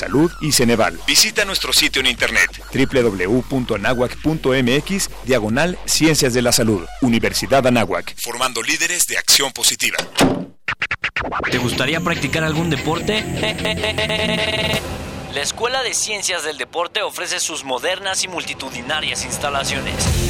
Salud y Ceneval. Visita nuestro sitio en internet www.anahuac.mx diagonal Ciencias de la Salud. Universidad Anáhuac, formando líderes de acción positiva. ¿Te gustaría practicar algún deporte? La Escuela de Ciencias del Deporte ofrece sus modernas y multitudinarias instalaciones.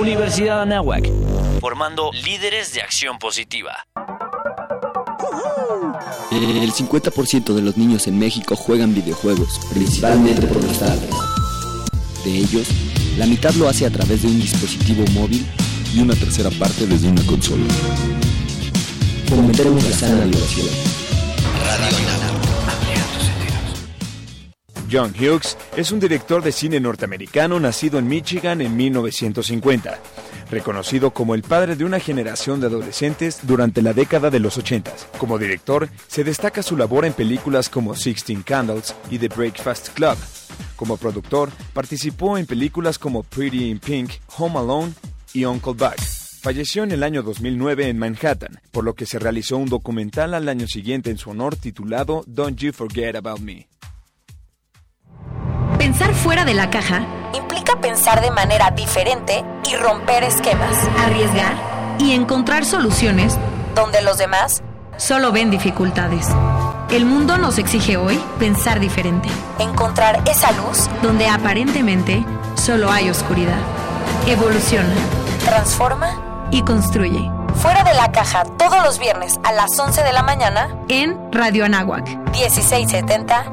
Universidad Anáhuac, formando líderes de acción positiva. El 50% de los niños en México juegan videojuegos, principalmente por los tardes. De ellos, la mitad lo hace a través de un dispositivo móvil y una tercera parte desde una consola. Fomentemos la sana diversión. Radio John Hughes es un director de cine norteamericano nacido en Michigan en 1950 reconocido como el padre de una generación de adolescentes durante la década de los 80. Como director, se destaca su labor en películas como Sixteen Candles y The Breakfast Club. Como productor, participó en películas como Pretty in Pink, Home Alone y Uncle Buck. Falleció en el año 2009 en Manhattan, por lo que se realizó un documental al año siguiente en su honor titulado Don't You Forget About Me. Pensar fuera de la caja implica pensar de manera diferente y romper esquemas. Arriesgar y encontrar soluciones donde los demás solo ven dificultades. El mundo nos exige hoy pensar diferente. Encontrar esa luz donde aparentemente solo hay oscuridad. Evoluciona, transforma y construye. Fuera de la caja todos los viernes a las 11 de la mañana en Radio Anáhuac 1670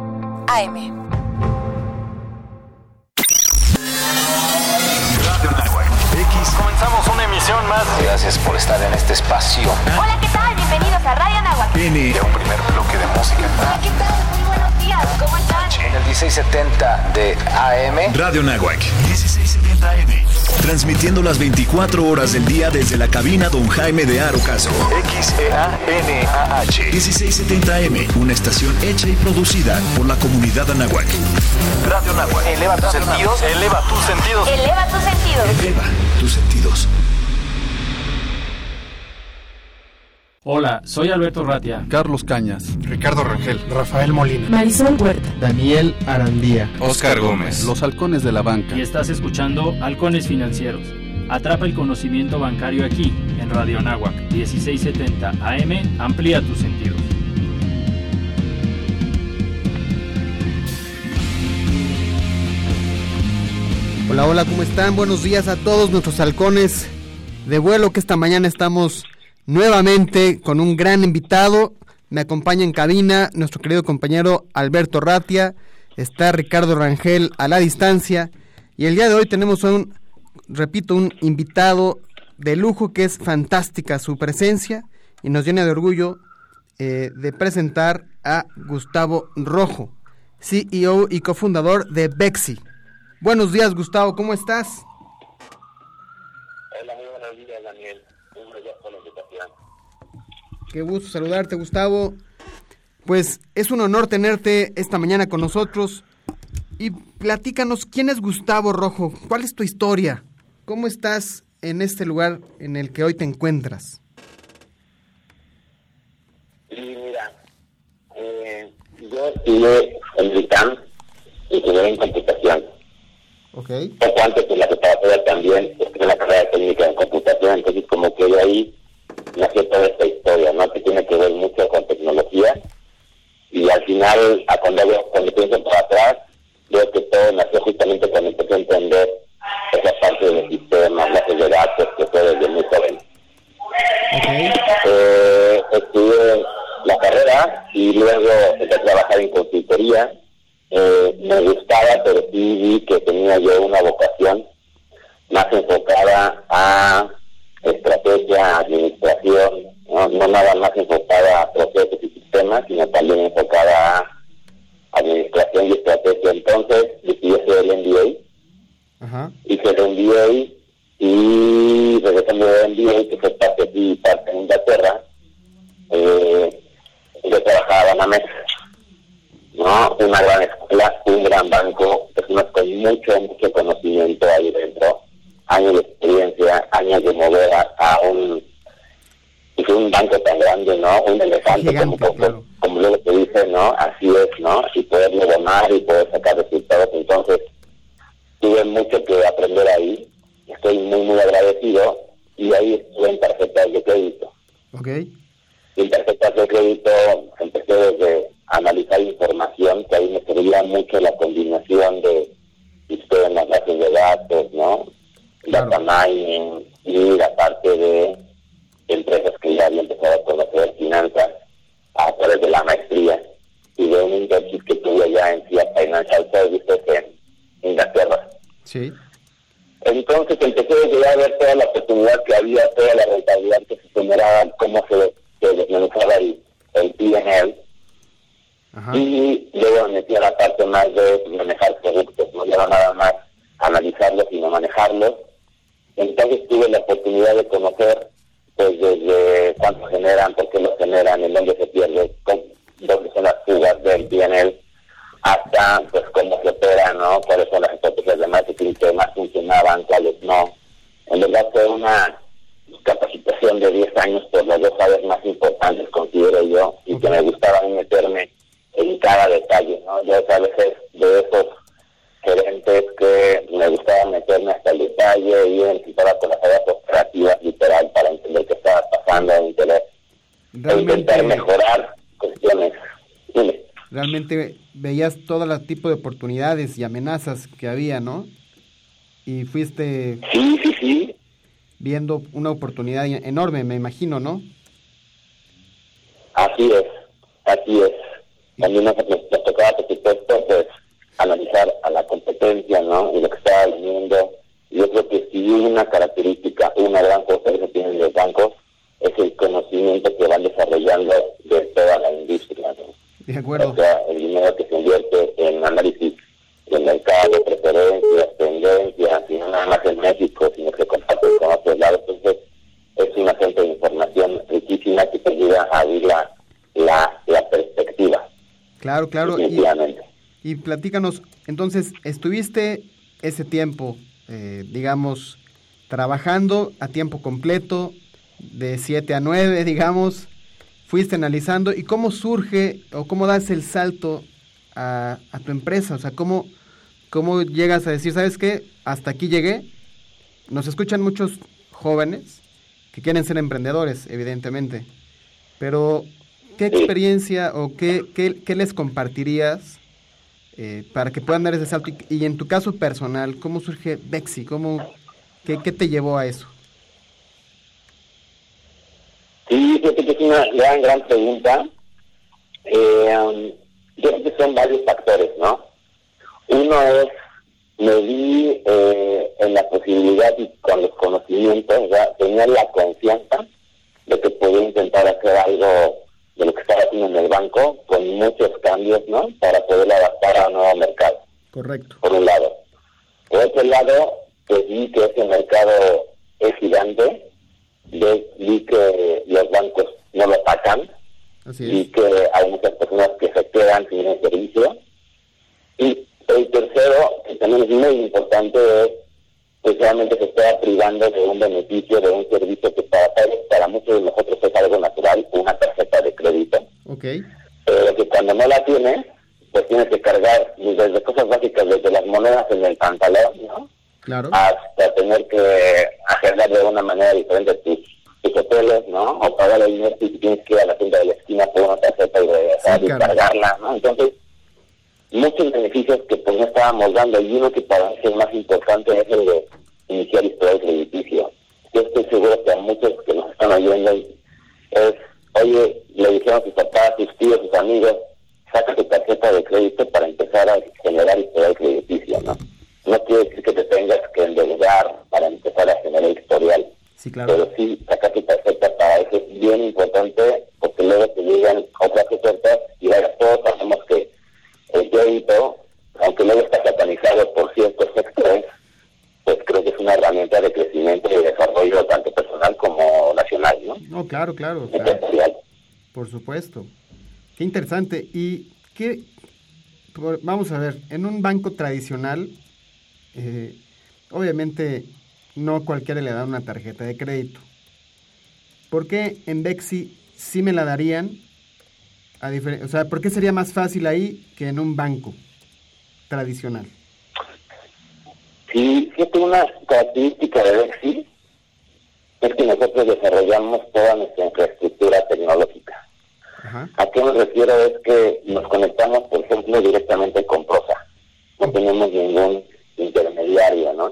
AM. Comenzamos una emisión más. Gracias por estar en este espacio. Hola, ¿qué tal? Bienvenidos a Radio Nahuatl. Viene un primer bloque de música. Hola, ¿qué tal? Días. ¿Cómo están? En el 1670 de AM. Radio Nahuac. 1670 AM. Transmitiendo las 24 horas del día desde la cabina Don Jaime de Arocaso. X-E-A-N-A-H. 1670M, una estación hecha y producida por la comunidad Anahuac. Radio Nahuac. Eleva tus sentidos. Eleva tus sentidos. Eleva tus sentidos. Eleva tus sentidos. Hola, soy Alberto Ratia. Carlos Cañas. Ricardo Rangel. Rafael Molina. Marisol Huerta. Daniel Arandía. Oscar Gómez. Los halcones de la banca. Y estás escuchando Halcones Financieros. Atrapa el conocimiento bancario aquí, en Radio Anáhuac, 1670 AM. Amplía tus sentidos. Hola, hola, ¿cómo están? Buenos días a todos nuestros halcones de vuelo que esta mañana estamos nuevamente con un gran invitado. Me acompaña en cabina nuestro querido compañero Alberto Ratia, está Ricardo Rangel a la distancia y el día de hoy tenemos un, repito, un invitado de lujo que es fantástica su presencia y nos llena de orgullo eh, de presentar a Gustavo Rojo, CEO y cofundador de Bexi. Buenos días Gustavo, ¿cómo estás? Hola, muy buenos días Daniel. Qué gusto saludarte, Gustavo. Pues es un honor tenerte esta mañana con nosotros. Y platícanos, ¿quién es Gustavo Rojo? ¿Cuál es tu historia? ¿Cómo estás en este lugar en el que hoy te encuentras? Sí, mira, eh, yo estudié en ITAM, ingeniero en computación. Ok. Poco antes de la preparatoria también, estudié la carrera técnica en computación, entonces como que de ahí nació toda esta historia, ¿no? Que tiene que ver mucho con tecnología. Y al final, a cuando, cuando pienso para atrás, veo que todo nació justamente cuando empecé a entender esa parte de los sistemas, las de datos, que fue desde muy joven. Okay. Eh, estudié la carrera y luego empecé a trabajar en consultoría. Eh, me gustaba, pero sí vi que tenía yo una vocación más enfocada a estrategia, administración, no, no nada más enfocada a procesos y sistemas, sino también enfocada a administración y estrategia. Entonces decidí hice el MBA y regresando de MBA, que fue parte aquí y parte en Inglaterra, eh, yo trabajaba en Banamex, ¿no? Una gran escuela, un gran banco, personas con mucho, mucho conocimiento ahí dentro, años de experiencia, años de mover a, a un y un banco tan grande, ¿no? Un elefante, como, como, como luego te dice, ¿no? Así es, ¿no? Y poderlo domar y poder sacar resultados. Entonces, tuve mucho que aprender ahí. Estoy muy, muy agradecido. Y ahí estuve en tarjetas de crédito. Ok. Y en tarjetas de crédito empecé desde analizar información, que ahí me servía mucho la combinación de sistemas, bases de datos, ¿no? Data mining y la parte de empresas que ya había empezado a conocer finanzas a través de la maestría y de un internship que tuve allá en CIA Financial Services en Inglaterra. Sí. Entonces empecé a ver toda la oportunidad que había, toda la rentabilidad que se generaba, cómo se, se desmenuzaba el, el PNL. Y luego me metí a la parte más de manejar productos, no era nada más analizarlos, sino manejarlos. Entonces tuve la oportunidad de conocer pues desde cuánto generan, por qué lo generan, en dónde se pierde, dónde son las fugas del PNL, hasta pues cómo se opera, ¿no? Cuáles son las estrategias de marketing que más funcionaban, cuáles no. En verdad fue una capacitación de 10 años por las dos áreas más importantes, considero yo, y que me gustaba meterme en cada detalle, ¿no? Yo a veces de esos gerentes que me gustaba meterme hasta el detalle y identificar con las áreas operativas literal para entender qué estaba pasando en interés e intentar mejorar cuestiones. Realmente veías todo el tipo de oportunidades y amenazas que había, ¿no? Y fuiste sí, sí, sí. viendo una oportunidad enorme, me imagino, ¿no? Claro, claro. Y platícanos, entonces, estuviste ese tiempo, eh, digamos, trabajando a tiempo completo, de 7 a 9, digamos, fuiste analizando, ¿y cómo surge o cómo das el salto a, a tu empresa? O sea, ¿cómo, ¿cómo llegas a decir, sabes qué, hasta aquí llegué? Nos escuchan muchos jóvenes que quieren ser emprendedores, evidentemente, pero ¿qué experiencia o qué, qué, qué les compartirías eh, para que puedan dar ese salto. Y, y, en tu caso personal, ¿cómo surge Bexi? ¿Cómo, qué, qué, te llevó a eso? Sí, creo que es una gran, gran pregunta. Eh, um, yo creo que son varios factores, ¿no? Uno es, me vi eh, en la posibilidad y con los conocimientos, ya tenía la confianza de que podía intentar hacer algo de lo que estaba haciendo en el banco, con muchos cambios, ¿no? Para poder adaptar a un nuevo mercado. Correcto. Por un lado. Por otro lado, pues vi que ese mercado es gigante, vi que los bancos no lo atacan, vi que hay muchas personas que se quedan sin el servicio. Y el tercero, que también es muy importante, es que realmente se está privando de un beneficio, de un servicio que para, para muchos de nosotros es algo natural, una tarjeta de crédito. Okay. Pero que cuando no la tienes, pues tienes que cargar desde cosas básicas, desde las monedas en el pantalón, ¿no? Claro. Hasta tener que agendar de una manera diferente tus, tus hoteles, ¿no? O pagar el dinero si tienes que ir a la tienda de la esquina por una tarjeta y regresar Sí, y cargarla, ¿no? Entonces, muchos beneficios que pues no estábamos dando y uno que para mí es más importante es el de iniciar historial crediticio. Yo estoy seguro que a muchos que nos están oyendo es, oye, le dijeron a sus papás, sus tíos, sus amigos, claro, claro. Por supuesto. Qué interesante. Y qué, vamos a ver, en un banco tradicional, eh, obviamente no cualquiera le da una tarjeta de crédito. ¿Por qué en Bexi sí me la darían? A o sea, ¿por qué sería más fácil ahí que en un banco tradicional? Sí, fíjate, una característica de Bexi es que nosotros desarrollamos toda nuestra infraestructura tecnológica. ¿A qué me refiero? Es que nos conectamos, por ejemplo, directamente con Prosa. No tenemos ningún intermediario, ¿no?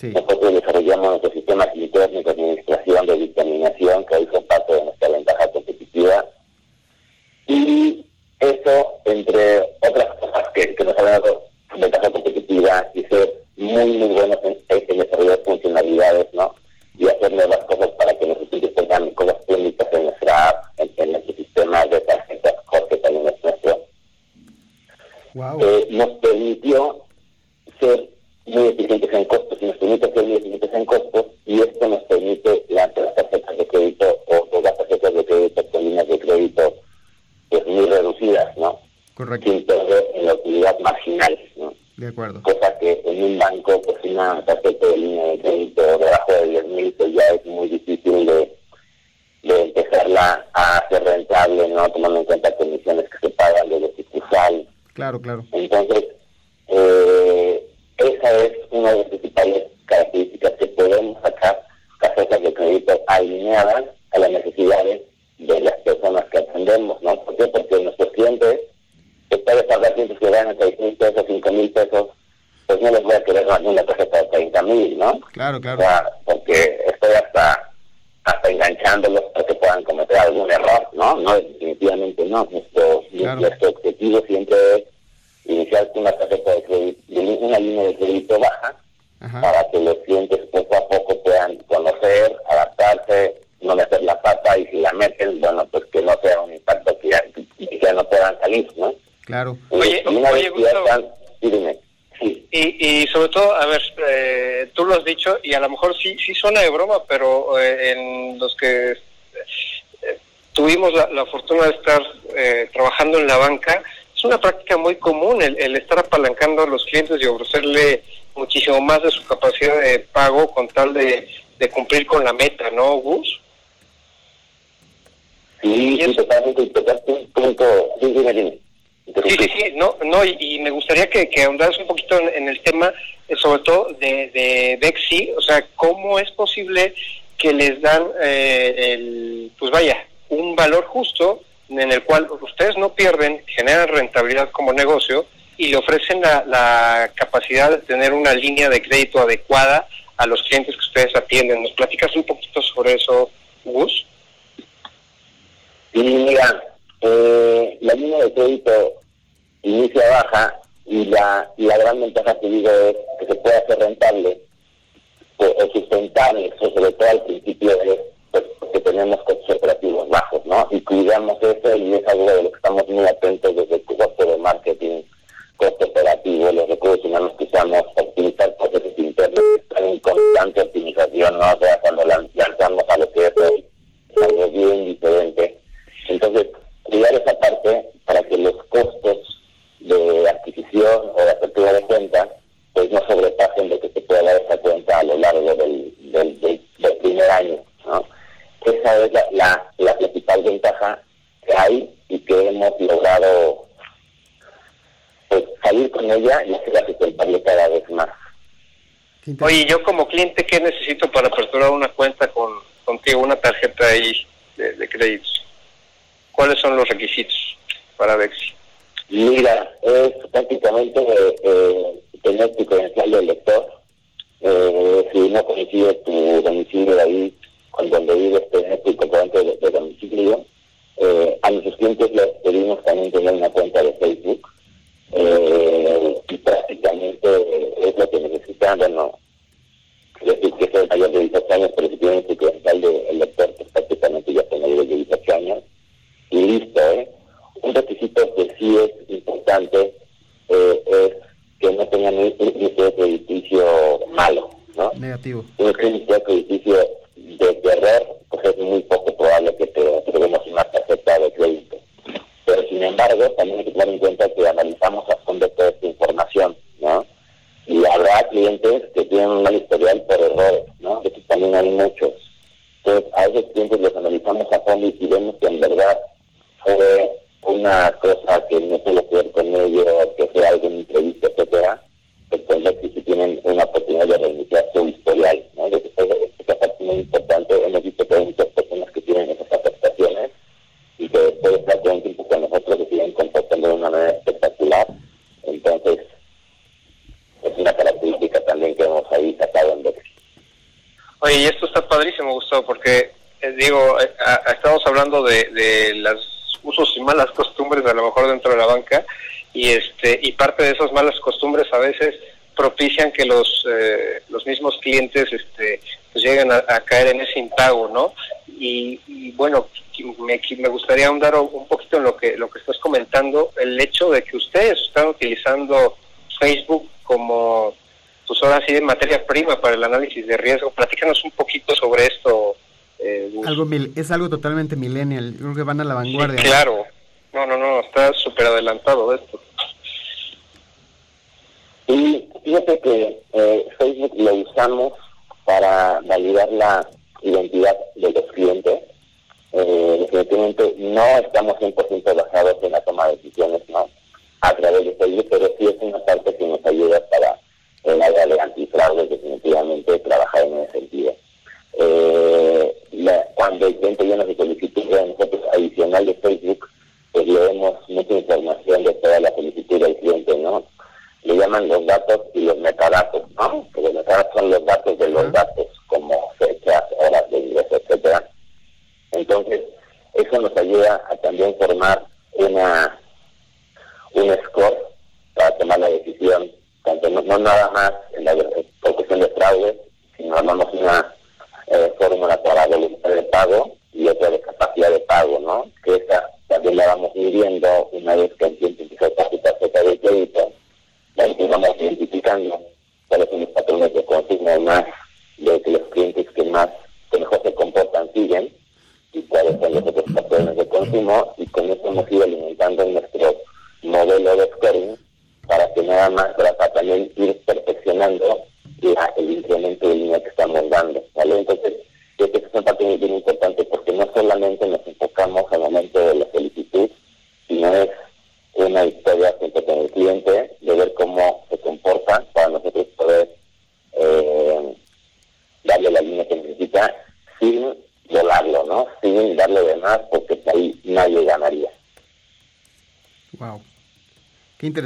Nosotros desarrollamos nuestros sistemas internos de administración, de dictaminación, que ahí son parte de nuestra ventaja competitiva. Y eso, entre otras cosas que, nos han dado ventaja competitiva y ser muy, muy buenos en, en desarrollar funcionalidades, ¿no? Y hacer nuevas cosas para que nuestros clientes tengan cosas técnicas en nuestra app, en, nuestro sistema de tarjetas, Jorge también es nuestro. Eh, nos permitió ser muy eficientes en costos y nos permite ser muy eficientes en costos y esto nos permite las tarjetas de crédito o, las tarjetas de crédito con líneas de crédito pues muy reducidas, ¿no? Correcto. Sin perder en. De acuerdo. Cosa que en un banco, pues una tarjeta de línea de crédito debajo de 10 mil, pues ya es muy difícil de, de empezarla a hacer rentable, ¿no? Tomando en cuenta condiciones que se pagan de lo Claro, claro. Entonces, eh, esa es una de las principales características que podemos sacar tarjetas de crédito alineadas a las necesidades de las personas que atendemos, ¿no? ¿Por qué? Porque nuestros clientes, después de pagar clientes que ganan 6 mil pesos, 5 mil pesos, pues no les voy a querer dar una tarjeta de 30 mil, ¿no? Claro, claro. O sea, porque estoy hasta hasta enganchándolos para que puedan cometer algún error, ¿no? No, definitivamente no. Nuestro, nuestro objetivo siempre es iniciar con una tarjeta de crédito, una línea de crédito baja, para que los clientes poco a poco puedan conocer, adaptarse, no meter la pata y si la meten, bueno, pues que no sea un impacto que ya, que no puedan salir, ¿no? Claro. Oye, oye, Y, y sobre todo, a ver, eh, tú lo has dicho y a lo mejor sí sí suena de broma, pero eh, en los que eh, tuvimos la, la, fortuna de estar trabajando en la banca, es una práctica muy común el, estar apalancando a los clientes y ofrecerle muchísimo más de su capacidad de pago con tal de, cumplir con la meta, ¿no, Gus? Sí, sí, totalmente, totalmente, sí, Sí, sí, sí, no, no y, me gustaría que, que ahondaras un poquito en, el tema, eh, sobre todo de, de Bexi, o sea, cómo es posible que les dan, eh, el, pues vaya, un valor justo en el cual ustedes no pierden, generan rentabilidad como negocio y le ofrecen la, la capacidad de tener una línea de crédito adecuada a los clientes que ustedes atienden. ¿Nos platicas un poquito sobre eso, Gus? Sí, mira, eh, la línea de crédito inicia baja y la, la gran ventaja que digo es que se puede hacer rentable o, sustentable, sobre todo al principio es pues, porque tenemos costos operativos bajos, ¿no? Y cuidamos eso y es algo de lo que estamos muy atentos desde el costo de marketing, costo operativo, los recursos humanos que usamos, optimizar procesos internos que están en constante optimización, ¿no? O sea, cuando lanzamos a lo que es algo bien diferente. Entonces, cuidar esa parte para que los costos de adquisición o de apertura de cuenta pues no sobrepasen lo que se puede dar esa cuenta a lo largo del, del, primer año. ¿no? Esa es la, la, principal ventaja que hay y que hemos logrado pues, salir con ella y hacerla sustentable cada vez más. Oye, yo como cliente, ¿qué necesito para aperturar una cuenta con contigo, una tarjeta ahí de, de créditos? ¿Cuáles son los requisitos para Bexi? Mira, es prácticamente eh, tener tu credencial de lector. Eh, si no coincide tu domicilio ahí con donde vives, tener tu comprobante de, domicilio. Eh, a nuestros clientes les pedimos también tener una cuenta de Facebook. Eh, y prácticamente es lo que necesitan, bueno, decir que es mayor de 18 años, pero si tienen su credencial de lector, pues prácticamente ya son mayores de 18 años. Y listo, ¿eh? Un requisito que sí es importante eh, es que no tengan un índice crediticio malo, ¿no? Negativo. Un crédito crediticio de terror, pues es muy poco probable que te entregemos una tarjeta de crédito. Pero sin embargo, también hay que tener en cuenta que analizamos a fondo toda esta información, ¿no? Y habrá clientes que tienen un mal historial por errores, ¿no? De que también hay muchos. Entonces, a esos clientes hablando de, de las usos y malas costumbres a lo mejor dentro de la banca y este y parte de esas malas costumbres a veces propician que los eh, los mismos clientes este pues lleguen a, caer en ese impago no y, bueno me, me gustaría ahondar un poquito en lo que lo que estás comentando el hecho de que ustedes están utilizando Facebook como pues ahora sí de materia prima para el análisis de riesgo platícanos un poquito sobre esto. Algo mil- es algo totalmente millennial. Creo que van a la Sí, vanguardia. claro. No, no, no, está súper adelantado de esto. Y fíjate que eh, Facebook lo usamos para validar la identidad de los clientes. Eh, definitivamente no estamos 100% basados en la toma de decisiones, ¿no? A través de Facebook, pero sí es una parte que nos ayuda para el área de antifraude, definitivamente, trabajar en ese sentido. Eh, la- cuando el cliente llena su solicitud de nosotros adicional de Facebook, pues leemos mucha información de toda la solicitud del cliente, ¿no? Le llaman los datos y los metadatos, ¿no? Que los metadatos son los datos de los datos, como fechas, horas de ingreso, etcétera. Entonces, eso nos ayuda a también formar una un score para tomar la decisión, tanto no, no nada más en la, por cuestión de fraude, sino armamos una eh, fórmula para voluntad de pago y otra de capacidad de pago, ¿no? Que esa también la vamos midiendo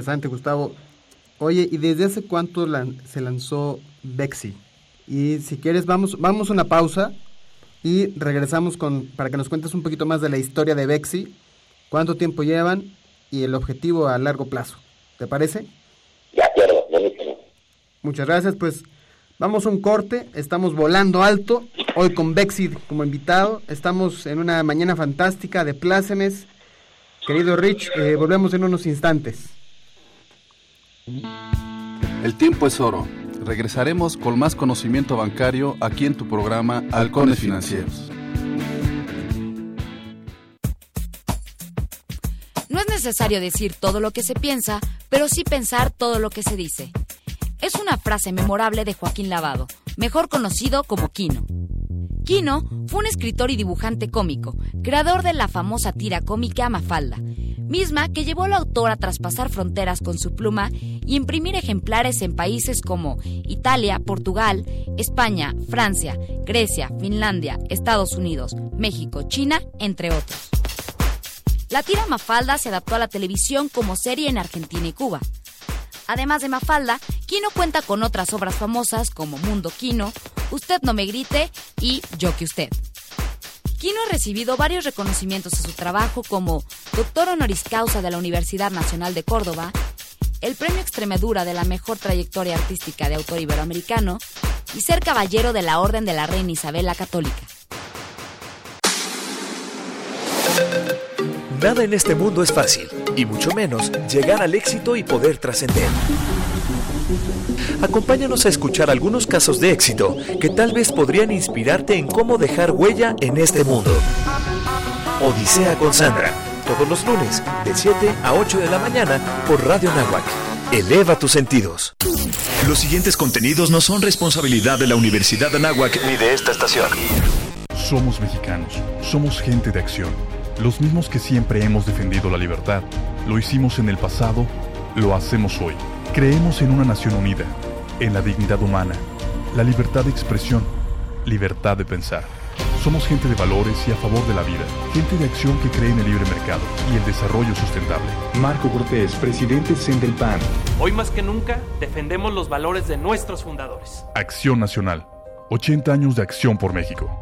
interesante, Gustavo. Oye, ¿y desde hace cuánto lan- se lanzó Bexi? Y si quieres, vamos, vamos a una pausa y regresamos con para que nos cuentes un poquito más de la historia de Bexi, cuánto tiempo llevan y el objetivo a largo plazo. ¿Te parece? De acuerdo, buenísimo. Muchas gracias, pues vamos a un corte, estamos volando alto, hoy con Bexi como invitado, estamos en una mañana fantástica de plácemes. Querido Rich, eh, volvemos en unos instantes. El tiempo es oro. Regresaremos con más conocimiento bancario aquí en tu programa Halcones Financieros. No es necesario decir todo lo que se piensa, pero sí pensar todo lo que se dice. Es una frase memorable de Joaquín Lavado, mejor conocido como Quino. Quino fue un escritor y dibujante cómico, creador de la famosa tira cómica Mafalda, misma que llevó al autor a traspasar fronteras con su pluma y imprimir ejemplares en países como Italia, Portugal, España, Francia, Grecia, Finlandia, Estados Unidos, México, China, entre otros. La tira Mafalda se adaptó a la televisión como serie en Argentina y Cuba. Además de Mafalda, Quino cuenta con otras obras famosas como Mundo Quino, Usted no me grite y Yo que usted. Quino ha recibido varios reconocimientos a su trabajo como Doctor Honoris Causa de la Universidad Nacional de Córdoba, el Premio Extremadura de la Mejor Trayectoria Artística de Autor Iberoamericano y ser Caballero de la Orden de la Reina Isabel la Católica. Nada en este mundo es fácil, y mucho menos llegar al éxito y poder trascender. Acompáñanos a escuchar algunos casos de éxito que tal vez podrían inspirarte en cómo dejar huella en este mundo. Odisea con Sandra, todos los lunes, de 7 a 8 de la mañana por Radio Nahuac. Eleva tus sentidos. Los siguientes contenidos no son responsabilidad de la Universidad de Anáhuac ni de esta estación. Somos mexicanos, somos gente de acción, los mismos que siempre hemos defendido la libertad. Lo hicimos en el pasado, lo hacemos hoy. Creemos en una nación unida, en la dignidad humana, la libertad de expresión, libertad de pensar. Somos gente de valores y a favor de la vida, gente de acción que cree en el libre mercado y el desarrollo sustentable. Marco Cortés, presidente del PAN. Hoy más que nunca defendemos los valores de nuestros fundadores. Acción Nacional. 80 años de acción por México.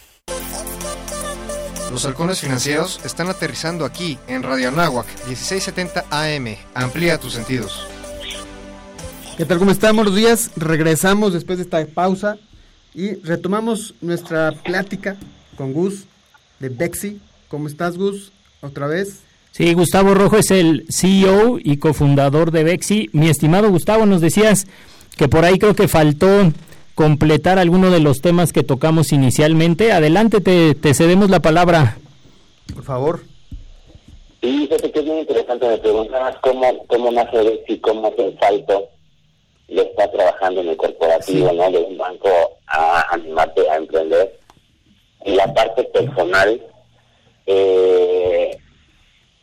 Los halcones financieros están aterrizando aquí en Radio Anáhuac 1670 AM. Amplía tus sentidos. ¿Qué tal? ¿Cómo están? Buenos días. Regresamos después de esta pausa y retomamos nuestra plática con Gus de Bexi. ¿Cómo estás, Gus? ¿Otra vez? Sí, Gustavo Rojo es el CEO y cofundador de Bexi. Mi estimado Gustavo, nos decías que por ahí creo que faltó completar alguno de los temas que tocamos inicialmente. Adelante, te, te cedemos la palabra. Por favor. Sí, fíjate que es muy interesante. Me preguntabas cómo, cómo nace y cómo hace el salto de estar trabajando en el corporativo, ¿no? De un banco a animarte a emprender. Y la parte personal eh,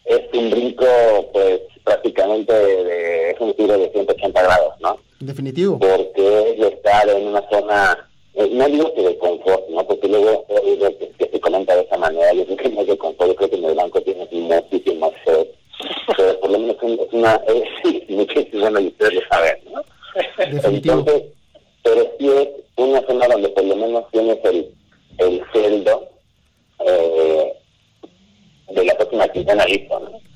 es un brinco, pues, prácticamente de, es un tiro de 180 grados, ¿no? Definitivo. Porque es estar en una zona, eh, no digo que de confort, ¿no? Porque luego que, que, se comenta de esa manera, yo creo que no es de confort, yo creo que en el banco tienes muchísimo sed, pero por lo menos es una, es muchísimo, bueno, y ustedes lo saben, ¿no? Definitivo. Entonces, pero sí es una zona donde por lo menos tienes el, el sueldo eh, de la próxima quincena listo, ¿no?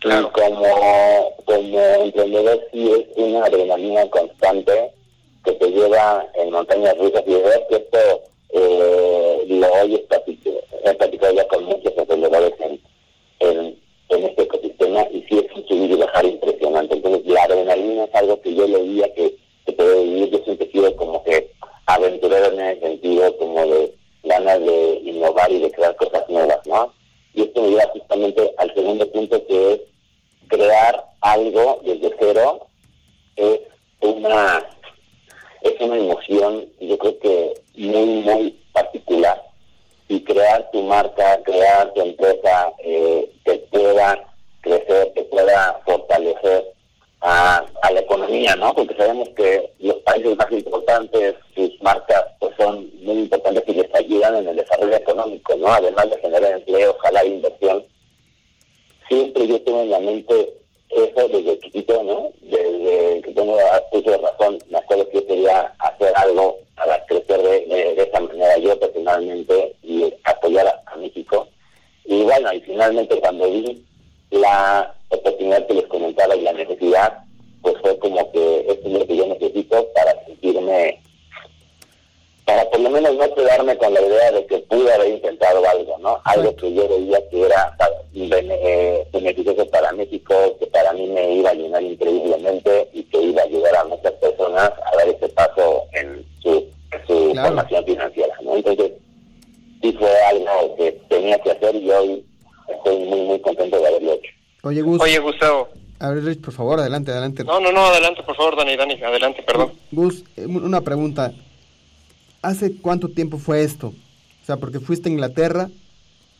Claro. como, como emprendedor sí es una adrenalina constante que te lleva en montañas rusas y ver que esto eh, lo oyes he platicado ya con muchos emprendedores en, en, este ecosistema y sí es un subir y impresionante. Entonces la adrenalina es algo que yo leía que por favor, adelante, adelante. No, no, no, adelante, por favor, Dani, Dani, adelante, perdón. Gus, una pregunta. ¿Hace cuánto tiempo fue esto? O sea, porque fuiste a Inglaterra,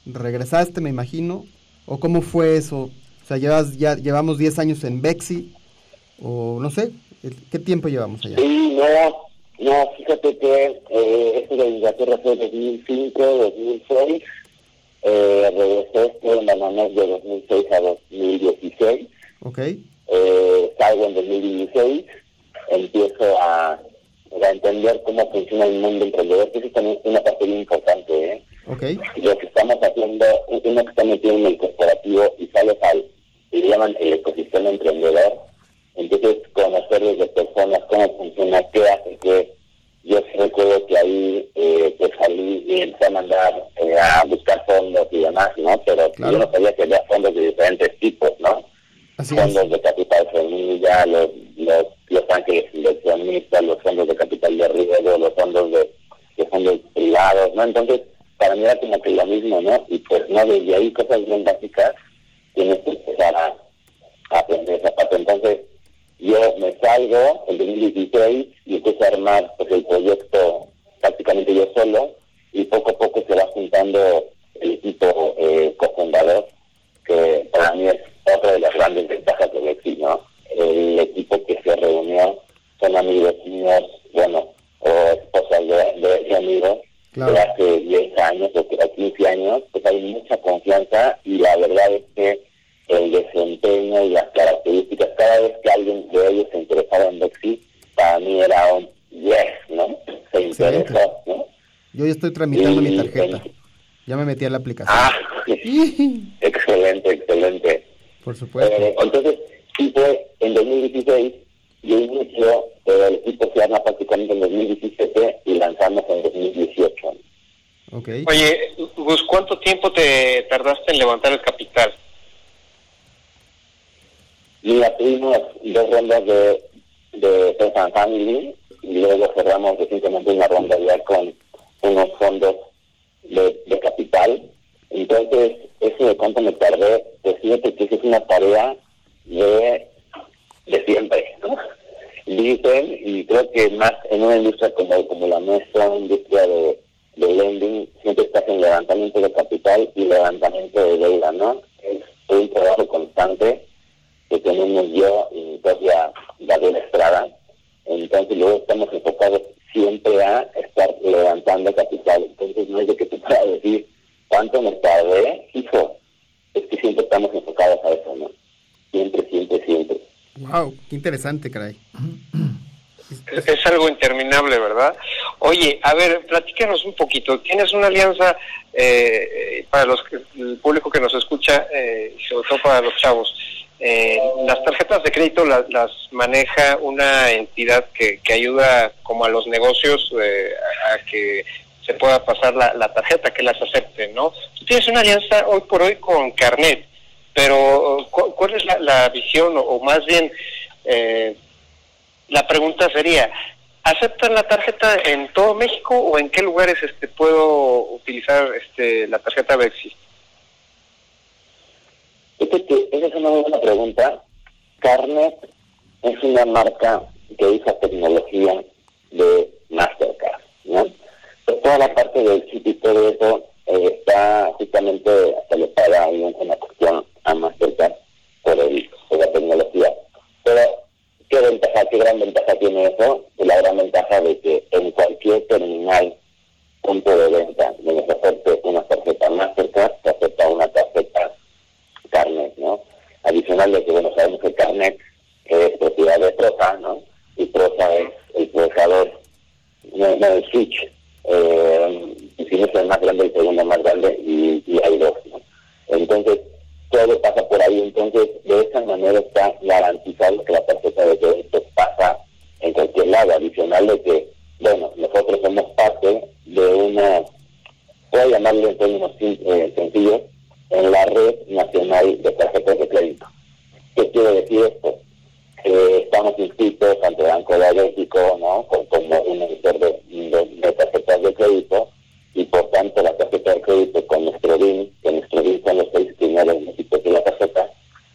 regresaste, me imagino, o cómo fue eso? O sea, llevas, ya llevamos 10 años en Bexi, o no sé, ¿qué tiempo llevamos allá? Sí, no, no, fíjate que eh, esto de Inglaterra fue 2005, 2006, eh, regresé en la de 2006 a 2016. Ok. Eh, salgo en 2016 empiezo a, a entender cómo funciona el mundo emprendedor, que eso también es una parte muy importante, ¿eh? Okay. Lo que estamos haciendo, uno que está metido en el corporativo y sales al, y llaman el ecosistema emprendedor, entonces conocer desde personas cómo funciona, qué hace, qué. Yo sí recuerdo que ahí eh, pues salí y empecé a mandar eh, a buscar fondos y demás, ¿no? Pero yo no sabía que había fondos de diferentes tipos, ¿no? Fondos de capital semilla, los, los, los ángeles inversionistas, los fondos de capital de riesgo, los fondos de, de fondos privados, ¿no? Entonces, para mí era como que lo mismo, ¿no? Y pues, no, desde ahí cosas bien básicas tienes que empezar a, a aprender esa parte. Entonces, yo me salgo en 2016 y empiezo a armar pues, el proyecto prácticamente yo solo y poco a poco se va juntando el equipo eh, cofundador, que para mí es otra de las grandes ventajas del Lexi, ¿no? El equipo que se reunió son amigos míos, bueno, o esposas de, de, de amigos Claro. de hace 10 años o que- o 15 años, pues hay mucha confianza y la verdad es que el desempeño y las características, cada vez que alguien de ellos se interesaba en Lexi, para mí era un yes, ¿no? Se interesó, ¿no? Yo ya estoy tramitando mi tarjeta. Ya me metí a la aplicación. Ah, excelente, excelente. Por supuesto. Eh, entonces, sí fue en 2016, yo inicio, pero el equipo se arma prácticamente en 2017 y lanzamos en 2018. Okay. Oye, Gus, ¿cuánto tiempo te tardaste en levantar el capital? Mira, tuvimos dos rondas de, de Friends and Family y luego cerramos recientemente una ronda ya con unos fondos de, de capital. Entonces, eso de cuánto me tardé, pues fíjate que es una tarea de, de siempre, ¿no? Dicen, y creo que más en una industria como, como la nuestra, una industria de, de lending, siempre estás en levantamiento de capital y levantamiento de deuda, ¿no? Es un trabajo constante que tenemos yo y mi propia Gabriela Estrada. Entonces luego estamos enfocados siempre a estar levantando capital. Entonces no es de que te pueda decir cuánto me tardé, hijo. Es que siempre estamos enfocados a eso, ¿no? Siempre, siempre, siempre. Wow, qué interesante, caray. Es, es algo interminable, ¿verdad? Oye, a ver, platícanos un poquito. Tienes una alianza eh, para los que, el público que nos escucha, eh, y sobre todo para los chavos. Eh, las tarjetas de crédito las, las maneja una entidad que, que ayuda como a los negocios eh, a, a que se pueda pasar la, tarjeta, que las acepten, ¿no? Tú tienes una alianza hoy por hoy con Carnet, pero ¿cu- ¿cuál es la, visión o, más bien eh, la pregunta sería, ¿aceptan la tarjeta en todo México o en qué lugares este puedo utilizar este la tarjeta Bexi? Esa es una muy buena pregunta. Carnet es una marca que usa tecnología de Mastercard, ¿no? Pues toda la parte del chip y todo eso eh, está justamente, le paga ahí una cuestión a Mastercard por, el, por la tecnología. Pero, ¿qué ventaja, qué gran ventaja tiene eso? La gran ventaja de que en cualquier terminal, punto de venta, donde se una tarjeta Mastercard, se acepta una tarjeta Carnet, ¿no? Adicional de que, bueno, sabemos que Carnet es propiedad de Prosa, ¿no? Y Prosa es el procesador, no, no el switch, eh, no es el más grande, el segundo más grande, y, y hay dos, ¿no? Entonces, todo pasa por ahí, entonces, de esa manera está garantizado que la tarjeta de crédito pasa en cualquier lado, adicional de que, bueno, nosotros somos parte de una, voy a llamarle en términos eh, sencillos, en la red nacional de tarjetas de crédito. ¿Qué quiere decir esto? Que estamos inscritos ante Banco de México, ¿no? Como un emisor de, de- de de crédito y por tanto la tarjeta de crédito con nuestro BIN, que nuestro BIN son los seis primeros dígitos de la tarjeta,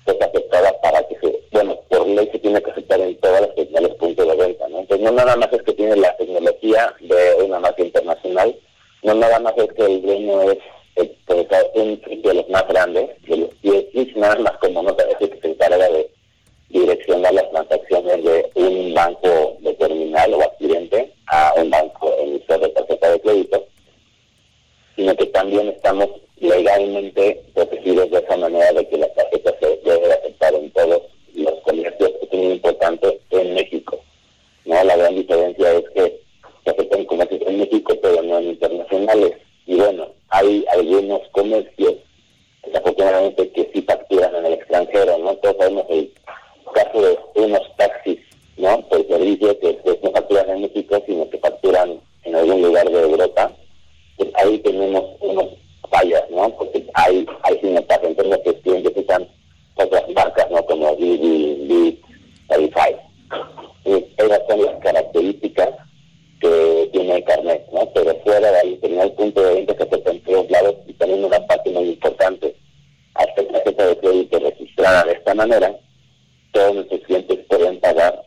es aceptada para que se, bueno, por ley se tiene que aceptar en todas las terminales puntos de venta, ¿no? Entonces no nada más es que tiene la tecnología de una marca internacional, no nada más es que el dueño es pues, un de los más grandes, de los 10 y nada más como no parece que se encarga de direccionar las transacciones de un banco que se y también una parte muy importante hacer tarjeta de crédito registrada de esta manera, todos nuestros clientes pueden pagar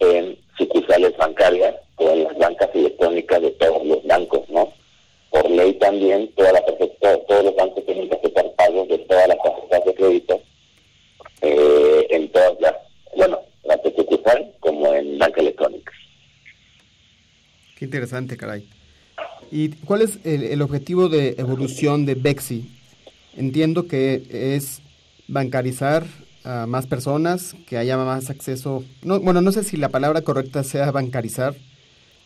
en sucursales bancarias o en las bancas electrónicas de todos los bancos, ¿no? Por ley también, toda la tarjeta, todos los bancos tienen que aceptar pagos de todas las tarjetas de crédito eh, en todas las, bueno, tanto sucursal como en banca electrónica. Qué interesante, caray. ¿Y cuál es el, objetivo de evolución de Bexi? Entiendo que es bancarizar a más personas, que haya más acceso, no, bueno, no sé si la palabra correcta sea bancarizar,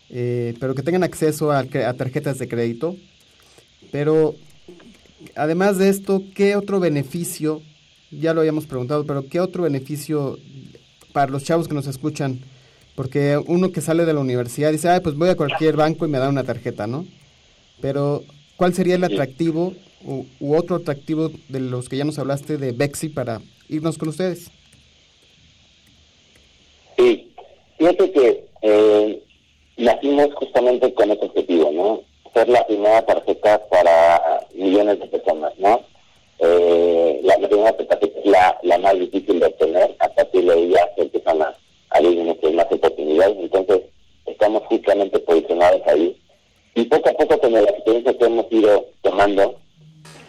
eh, pero que tengan acceso a, a tarjetas de crédito. Pero además de esto, ¿qué otro beneficio, ya lo habíamos preguntado, pero qué otro beneficio para los chavos que nos escuchan? Porque uno que sale de la universidad dice, ay, pues voy a cualquier banco y me dan una tarjeta, ¿no? Pero, ¿cuál sería el atractivo u, u otro atractivo de los que ya nos hablaste de Bexi para irnos con ustedes? Sí, fíjate que eh, nacimos justamente con ese objetivo, ¿no? Ser la primera tarjeta para millones de personas, ¿no? Eh, la, la primera tarjeta es la, la más difícil de obtener, a partir de ella se empiezan a abrir muchas más oportunidades, entonces estamos justamente posicionados ahí. Y poco a poco con la experiencia que hemos ido tomando,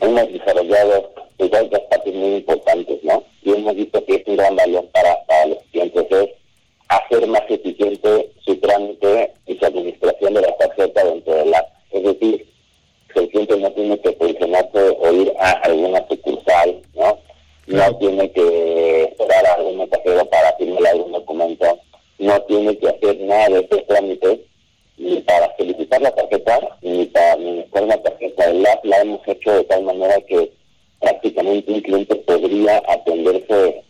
hemos desarrollado pues, otras partes muy importantes, ¿no? Y hemos visto que es un gran valor para, para los clientes, es hacer más eficiente su trámite y su administración de la tarjeta dentro de la... Es decir, que el cliente no tiene que posicionarse o ir a alguna sucursal, ¿no? No tiene que esperar a algún mensajero para firmar algún documento, no tiene que hacer nada de estos trámites, ni para solicitar la tarjeta, ni para administrar la tarjeta. El app la hemos hecho de tal manera que prácticamente un cliente podría atenderse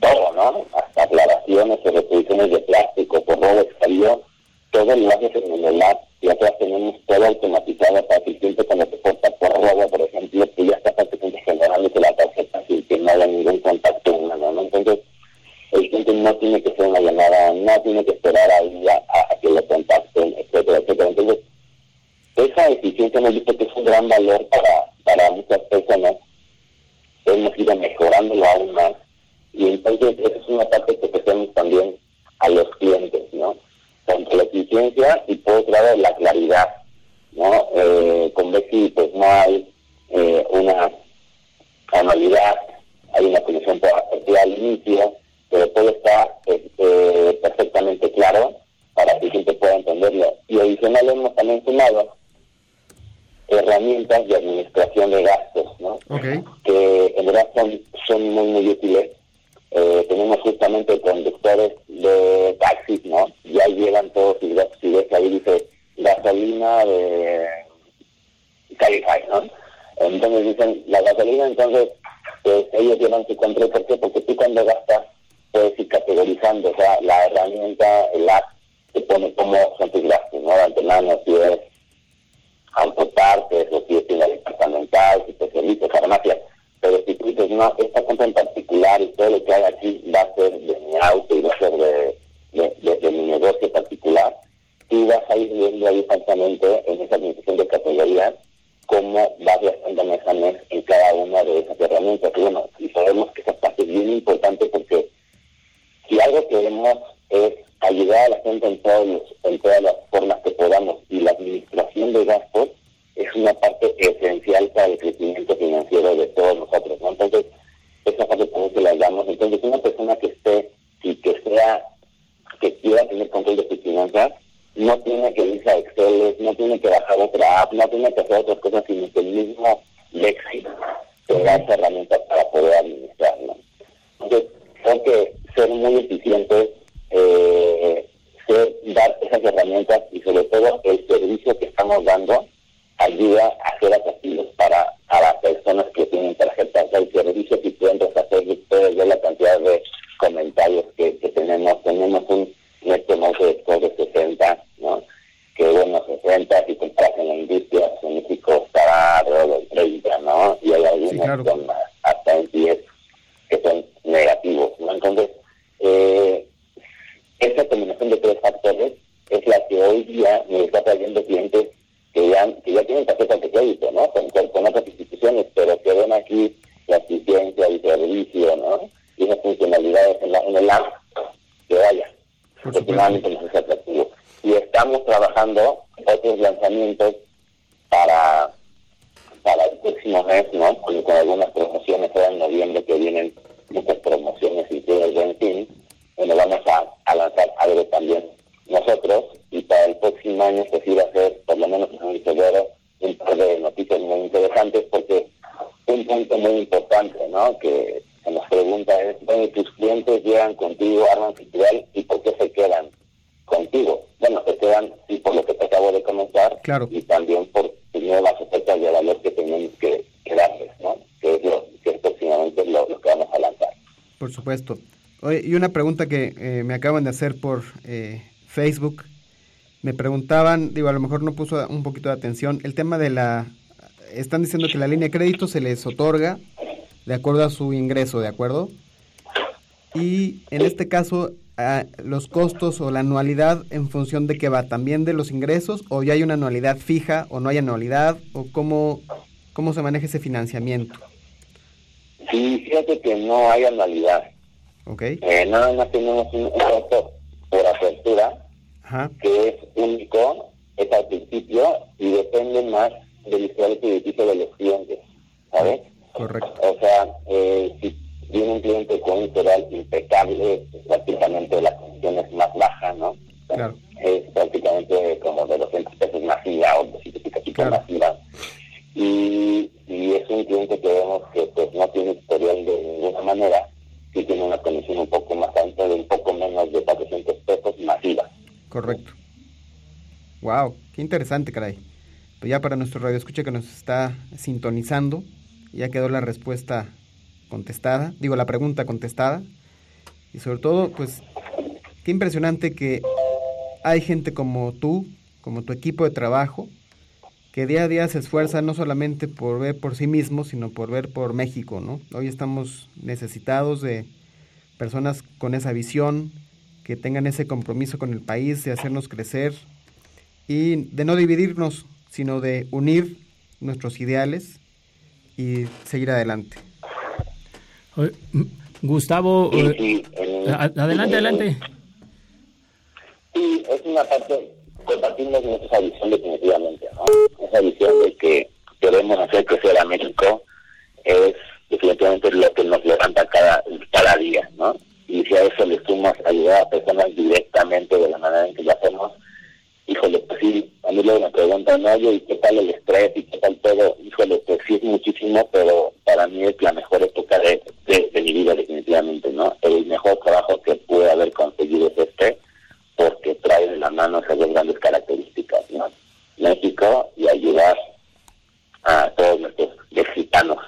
todo, ¿no? Hasta aclaraciones o reposiciones de plástico por robo exterior, todo lo haces en el app y atrás tenemos todo automatizado para que el cliente cuando se corta por robo, por ejemplo, que ya está prácticamente generándose la tarjeta sin que no haya ningún contacto humano, ¿no? Entonces, el cliente no tiene que hacer una llamada, no tiene que esperar ahí a, que lo contacten, etcétera, etcétera. Entonces, esa eficiencia hemos visto que es un gran valor para, para muchas personas. Hemos ido mejorándolo aún más. Y entonces, esa es una parte que ofrecemos también a los clientes, ¿no? Tanto la eficiencia y por otro lado la claridad, ¿no? Eh, con Bexi, pues no hay eh, una anualidad, hay una comisión por al pero todo está este, perfectamente claro para que cliente pueda entenderlo. Y adicional hemos también sumado herramientas de administración de gastos, ¿no? que en verdad son, son muy, muy útiles. Eh, tenemos justamente conductores de taxis, ¿no? Ya llegan todos y ves, si ves ahí dice gasolina de Cabify, ¿no? Entonces dicen, la gasolina, entonces, pues ellos llevan su control, ¿por qué? Porque tú cuando gastas puedes ir categorizando, o sea, la herramienta, el app, te pone cómo son tus gastos, ¿no? Antemano, si es autopartes o si es tienda departamental, si es servicios, farmacia. Pero si tú dices, no, esta compra en particular y todo lo que hay aquí va a ser de mi auto y va a ser de mi negocio particular, tú vas a ir viendo ahí exactamente en esa administración de categorías cómo vas gastando mes a mes en cada una de esas herramientas. Y bueno, y sabemos que esa parte es bien importante porque si algo queremos es ayudar a la gente en, todos en todas las formas que podamos y la administración de gastos es una parte esencial para el crecimiento financiero de todos nosotros, ¿no? Entonces, esa parte también se la damos. Entonces, una persona que esté y que sea, que quiera tener control de sus finanzas, no tiene que irse a Excel, no tiene que bajar otra app, no tiene que hacer otras cosas, sino que el mismo Lexi te da esa herramienta para poder administrarlo. Entonces, creo que ser muy eficientes, eh, ser, dar esas herramientas y sobre todo el servicio que estamos dando ayuda a ser atractivos para, para personas que tienen tarjetas. El servicio que pueden hacer ustedes ver la cantidad de comentarios que, que tenemos. Tenemos un Net Promoter Score de 60, ¿no? Que bueno, 60 si compras en la industria, en México estará alrededor del 30, ¿no? Y hay algunos con hasta en 10 que son negativos, ¿no? Entonces, eh, esta combinación de tres factores es la que hoy día me está trayendo clientes que ya, que ya tienen tarjetas de crédito, ¿no? Con, con, otras instituciones, pero que ven aquí la eficiencia y servicio, ¿no? Y esas funcionalidades en, la, en el app que vaya. Afortunadamente nos es atractivo. Y estamos trabajando otros lanzamientos para, para el próximo mes, ¿no? Con, con algunas promociones, ahora en noviembre que vienen muchas promociones y todo el bueno, vamos a, a lanzar algo también nosotros y para el próximo año pues ir a hacer, por lo menos en febrero, un par de noticias muy interesantes porque un punto muy importante, ¿no? Que se nos pregunta es, bueno, tus clientes llegan contigo, arman festival y por qué se quedan contigo. Bueno, se quedan, sí, por lo que te acabo de comentar Claro. y también por tus nuevas ofertas de valor que tenemos que, que darles, ¿no? Que es lo que es próximamente lo, lo que vamos a lanzar. Por supuesto. Oye, y una pregunta que eh, me acaban de hacer por eh, Facebook. Me preguntaban, digo, a lo mejor no puso un poquito de atención, el tema de la... Están diciendo que la línea de crédito se les otorga de acuerdo a su ingreso, ¿de acuerdo? Y en este caso, ah, los costos o la anualidad en función de qué va, también de los ingresos o ya hay una anualidad fija o no hay anualidad o cómo, cómo se maneja ese financiamiento. Sí, fíjate que no hay anualidad. ¿Ok? Eh, nada más tenemos un, un costo por apertura Ajá. que es único, es al principio y depende más del historial crediticio de los clientes, ¿sabes? Correcto. O sea, eh, si viene un cliente con un historial impecable, prácticamente la comisión es más baja, ¿no? Claro. Es prácticamente como de 200 pesos más IVA o 200 y cachito más IVA. Y, y es un cliente que vemos que pues no tiene historial de ninguna manera, tiene una comisión un poco más alta, de un poco menos de 400 pesos más IVA. Correcto. Wow, qué interesante, caray. Pues ya para nuestro radio escucha que nos está sintonizando, ya quedó la respuesta contestada, digo la pregunta contestada. Y sobre todo, pues, qué impresionante que hay gente como tú, como tu equipo de trabajo, que día a día se esfuerza no solamente por ver por sí mismo, sino por ver por México, ¿no? Hoy estamos necesitados de personas con esa visión, que tengan ese compromiso con el país, de hacernos crecer y de no dividirnos, sino de unir nuestros ideales y seguir adelante. Gustavo, Sí, eh, sí, a- adelante, adelante. Sí, es una parte, compartimos nuestra visión definitivamente, ¿no? Esa visión de que queremos hacer crecer a México es definitivamente lo que nos levanta cada, cada día, ¿no? Y si a eso le sumas ayudar a personas directamente de la manera en que lo hacemos, híjole, pues sí, a mí luego me preguntan, oye, ¿y qué tal el estrés y qué tal todo? Híjole, pues sí es muchísimo, pero para mí es la mejor época de, de, de mi vida definitivamente, ¿no? El mejor trabajo que pude haber conseguido es este, porque trae de la mano esas dos grandes características, ¿no? México y ayudar a todos nuestros mexicanos.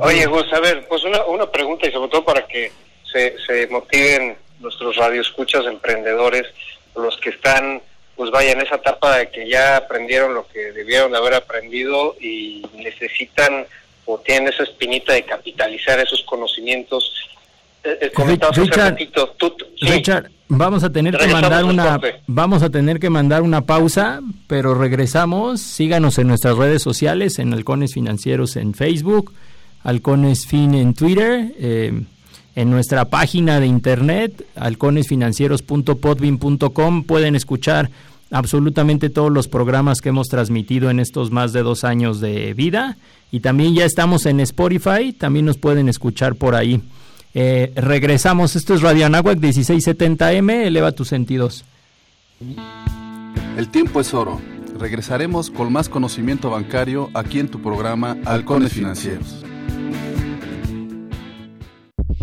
Oye, Gus, a ver, pues una, una pregunta y sobre todo para que se, se motiven nuestros radioescuchas emprendedores, los que están, pues vaya, en esa etapa de que ya aprendieron lo que debieron de haber aprendido y necesitan o tienen esa espinita de capitalizar esos conocimientos. Eh, eh, Richard, ratito, tú- tú- sí. Richard, vamos a tener que mandar una vamos a tener que mandar una pausa, pero regresamos. Síganos en nuestras redes sociales, en Halcones Financieros en Facebook, Halcones Fin en Twitter, eh, en nuestra página de internet, halconesfinancieros.podbean.com pueden escuchar absolutamente todos los programas que hemos transmitido en estos más de dos años de vida y también ya estamos en Spotify, también nos pueden escuchar por ahí. Eh, regresamos, esto es Radio Anáhuac 1670M, eleva tus sentidos. El tiempo es oro. Regresaremos con más conocimiento bancario aquí en tu programa Halcones Financieros.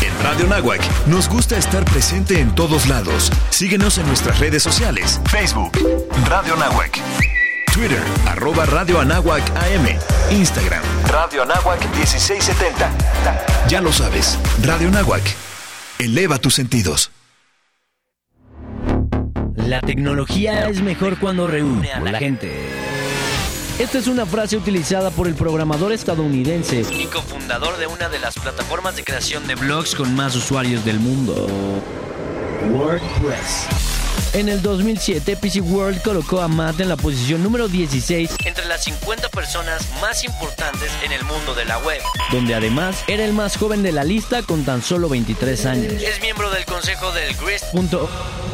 En Radio Nahuac nos gusta estar presente en todos lados. Síguenos en nuestras redes sociales. Facebook, Radio Nahuac. Twitter, arroba Radio Anáhuac AM. Instagram, Radio Anáhuac 1670. ya lo sabes, Radio Anáhuac. Eleva tus sentidos. La tecnología es mejor cuando reúne a la gente. Esta es una frase utilizada por el programador estadounidense y cofundador de una de las plataformas de creación de blogs con más usuarios del mundo, WordPress. En el 2007, PC World colocó a Matt en la posición número 16 entre las 50 personas más importantes en el mundo de la web, donde además era el más joven de la lista con tan solo 23 años. Es miembro del consejo del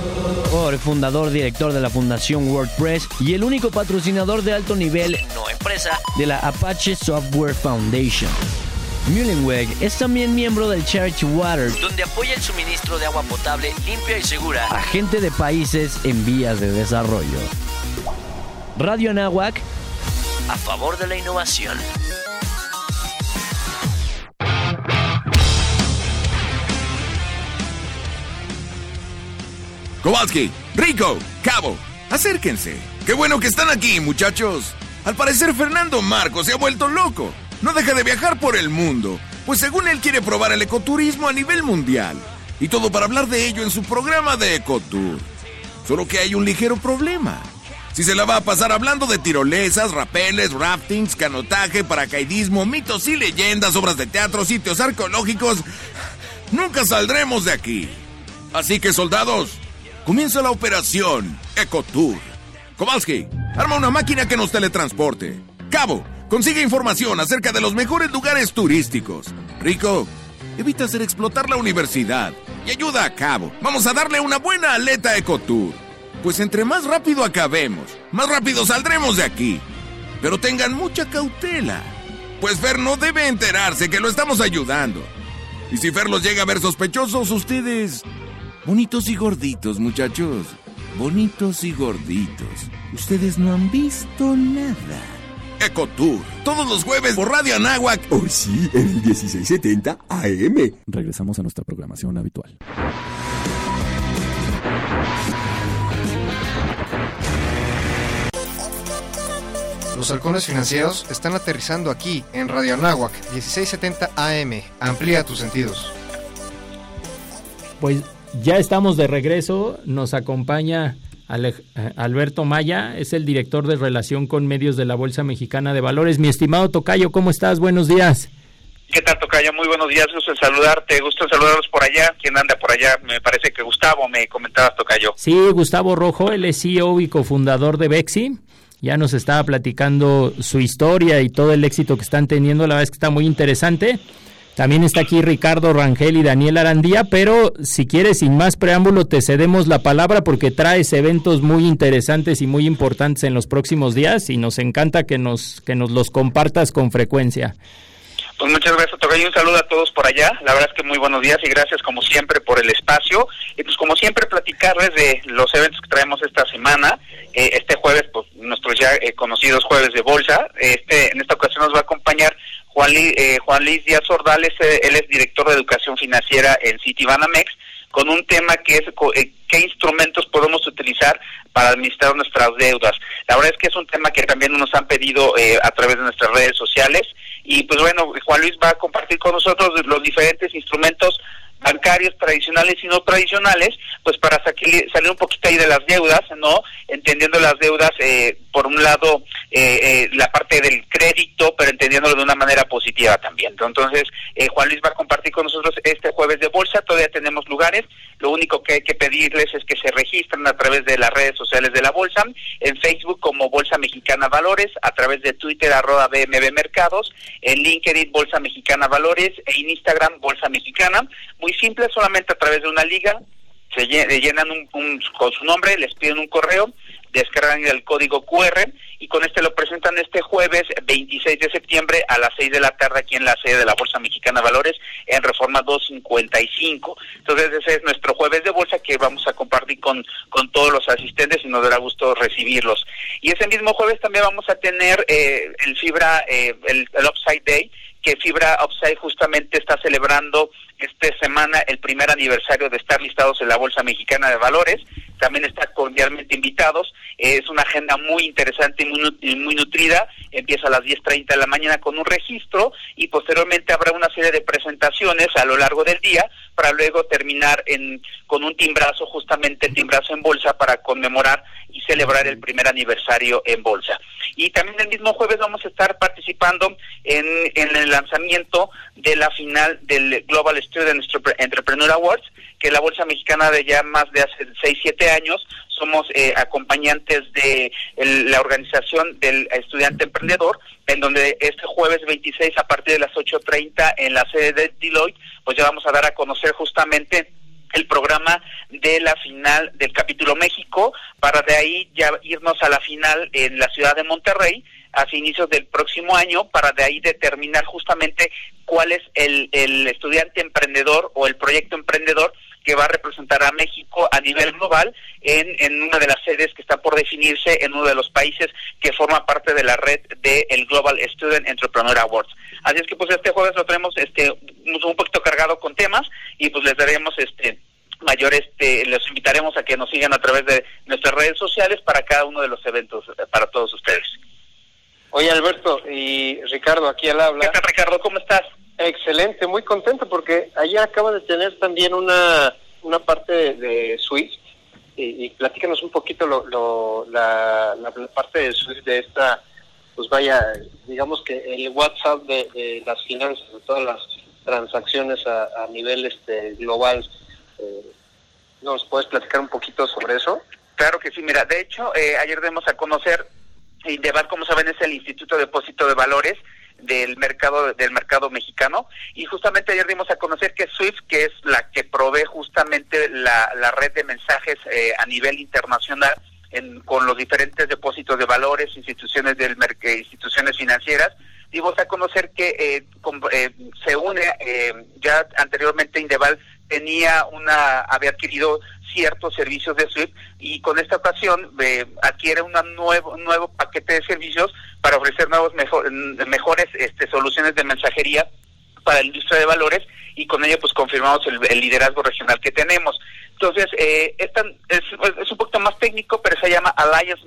Grist.org, fundador director de la fundación WordPress y el único patrocinador de alto nivel, no empresa, de la Apache Software Foundation. Mullenweg es también miembro del Charity Water, donde apoya el suministro de agua potable limpia y segura a gente de países en vías de desarrollo. Radio Anáhuac, a favor de la innovación. Kowalski, Rico, Cabo, acérquense. Qué bueno que están aquí, muchachos. Al parecer Fernando Marcos se ha vuelto loco. No deja de viajar por el mundo, pues según él quiere probar el ecoturismo a nivel mundial. Y todo para hablar de ello en su programa de Ecotour. Solo que hay un ligero problema. Si se la va a pasar hablando de tirolesas, rapeles, raftings, canotaje, paracaidismo, mitos y leyendas, obras de teatro, sitios arqueológicos, nunca saldremos de aquí. Así que, soldados, comienza la operación Ecotour. Kowalski, arma una máquina que nos teletransporte. Cabo, consigue información acerca de los mejores lugares turísticos. Rico, evita hacer explotar la universidad y ayuda a Cabo. Vamos a darle una buena aleta a Ecotour. Pues entre más rápido acabemos, más rápido saldremos de aquí. Pero tengan mucha cautela, pues Fer no debe enterarse que lo estamos ayudando. Y si Fer los llega a ver sospechosos, ustedes... Bonitos y gorditos, muchachos. Bonitos y gorditos. Ustedes no han visto nada. Ecotour. Todos los jueves por Radio Anáhuac. Oh, sí, en el 1670 AM. Regresamos a nuestra programación habitual. Los halcones financieros están aterrizando aquí en Radio Anáhuac 1670 AM. Amplía tus sentidos. Pues ya estamos de regreso, nos acompaña eh, Alberto Maya, es el director de relación con medios de la Bolsa Mexicana de Valores. Mi estimado Tocayo, ¿cómo estás? Buenos días. ¿Qué tal, Tocayo? Muy buenos días, gusto en saludarte, gusto en saludarlos por allá. ¿Quién anda por allá? Me parece que Gustavo me comentaba, Tocayo. Sí, Gustavo Rojo, él es CEO y cofundador de Bexi. Ya nos estaba platicando su historia y todo el éxito que están teniendo. La verdad es que está muy interesante. También está aquí Ricardo Rangel y Daniel Arandía, pero si quieres, sin más preámbulo, te cedemos la palabra porque traes eventos muy interesantes y muy importantes en los próximos días y nos encanta que nos, que nos los compartas con frecuencia. Pues muchas gracias, Tocayo. Un saludo a todos por allá. La verdad es que muy buenos días y gracias como siempre por el espacio. Y pues como siempre platicarles de los eventos que traemos esta semana. Eh, este jueves, pues nuestros ya eh, conocidos jueves de bolsa. Este En esta ocasión nos va a acompañar Juan, eh, Juan Luis Díaz Ordales. eh, él es director de educación financiera en Citibanamex con un tema que es eh, qué instrumentos podemos utilizar para administrar nuestras deudas. La verdad es que es un tema que también nos han pedido eh, a través de nuestras redes sociales y pues bueno, Juan Luis va a compartir con nosotros los diferentes instrumentos bancarios tradicionales y no tradicionales, pues para saquili- salir un poquito ahí de las deudas, ¿no? Entendiendo las deudas, eh, por un lado, eh, eh, la parte del crédito, pero entendiéndolo de una manera positiva también. Entonces, eh, Juan Luis va a compartir con nosotros este jueves de bolsa, todavía tenemos lugares, lo único que hay que pedirles es que se registren a través de las redes sociales de la bolsa, en Facebook como Bolsa Mexicana Valores, a través de Twitter arroba BMB Mercados, en LinkedIn Bolsa Mexicana Valores e en Instagram Bolsa Mexicana. Muy simple, solamente a través de una liga, se lle- llenan un, un- con su nombre, les piden un correo, descargan el código QR y con este lo presentan este jueves 26 de septiembre a las 6 de la tarde aquí en la sede de la Bolsa Mexicana de Valores en Reforma 255. Entonces ese es nuestro jueves de bolsa que vamos a compartir con, con todos los asistentes y nos dará gusto recibirlos. Y ese mismo jueves también vamos a tener eh, el Fibra, eh, el Upside Day, que Fibra Upside justamente está celebrando esta semana el primer aniversario de estar listados en la Bolsa Mexicana de Valores. También están cordialmente invitados. Es una agenda muy interesante y muy, nutrida. Empieza a las 10.30 de la mañana con un registro y posteriormente habrá una serie de presentaciones a lo largo del día para luego terminar en, con un timbrazo, justamente el timbrazo en bolsa para conmemorar y celebrar el primer aniversario en bolsa. Y también el mismo jueves vamos a estar participando en, en el lanzamiento de la final del Global Student Entrepreneur Awards, que la Bolsa Mexicana de ya más de hace 6, 7 años somos eh, acompañantes de la organización del estudiante emprendedor, en donde este jueves 26 a partir de las 8.30 en la sede de Deloitte, pues ya vamos a dar a conocer justamente el programa de la final del capítulo México para de ahí ya irnos a la final en la ciudad de Monterrey hacia inicios del próximo año para de ahí determinar justamente cuál es el, el estudiante emprendedor o el proyecto emprendedor que va a representar a México a nivel global en, en una de las sedes que está por definirse en uno de los países que forma parte de la red del el Global Student Entrepreneur Awards. Así es que pues este jueves lo tenemos este un poquito cargado con temas y pues les daremos este mayor este les invitaremos a que nos sigan a través de nuestras redes sociales para cada uno de los eventos eh, para todos ustedes. Oye Alberto y Ricardo, aquí al habla. ¿Qué tal Ricardo? ¿Cómo estás? Excelente, muy contento porque allá acaba de tener también una, una parte de, de Swift y, y, platícanos un poquito lo, lo, la, la, parte de Swift de esta, pues vaya, digamos que el WhatsApp de, de las finanzas, de todas las transacciones a, a nivel este global. Eh, ¿Nos puedes platicar un poquito sobre eso? Claro que sí, mira, de hecho, eh, ayer demos a conocer, Indeval, como saben, es el Instituto de Depósito de Valores, del mercado del mercado mexicano. Y justamente ayer dimos a conocer que Swift que es la que provee justamente la, la red de mensajes eh, a nivel internacional en, con los diferentes depósitos de valores instituciones del instituciones financieras dimos a conocer que eh, con, eh, se une ya anteriormente Indeval tenía una había adquirido ciertos servicios de SWIFT y con esta ocasión eh, adquiere una nuevo, un nuevo paquete de servicios para ofrecer nuevos mejor, mejores este, soluciones de mensajería para la industria de valores y con ello pues confirmamos el, el liderazgo regional que tenemos. Entonces, eh, esta es, es, un poquito más técnico, pero se llama Alliance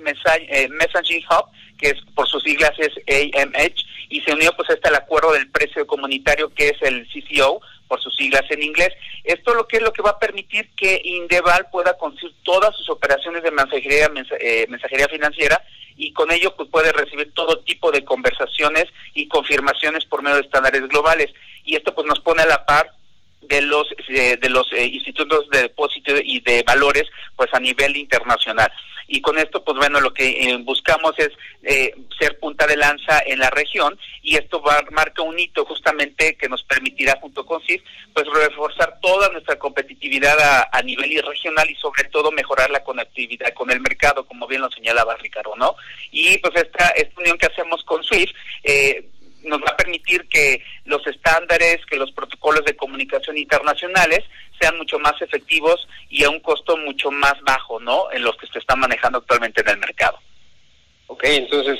eh, Messaging Hub, que es por sus siglas es AMH, y se unió pues hasta el acuerdo del precio comunitario que es el CCO, por sus siglas en inglés. Esto lo que es lo que va a permitir que Indeval pueda conseguir todas sus operaciones de mensajería, eh, mensajería financiera y con ello pues puede recibir todo tipo de conversaciones y confirmaciones por medio de estándares globales y esto pues nos pone a la par de los eh, de los institutos de depósito y de valores pues a nivel internacional. Y con esto pues bueno lo que eh, buscamos es eh, ser punta de lanza en la región y esto va marca un hito justamente que nos permitirá junto con CIF pues reforzar toda nuestra competitividad a, a nivel regional y sobre todo mejorar la conectividad con el mercado como bien lo señalaba Ricardo no y pues esta esta unión que hacemos con SWIFT eh, nos va a permitir que los estándares, que los protocolos de comunicación internacionales sean mucho más efectivos y a un costo mucho más bajo, ¿no? En los que se están manejando actualmente en el mercado. Ok, entonces,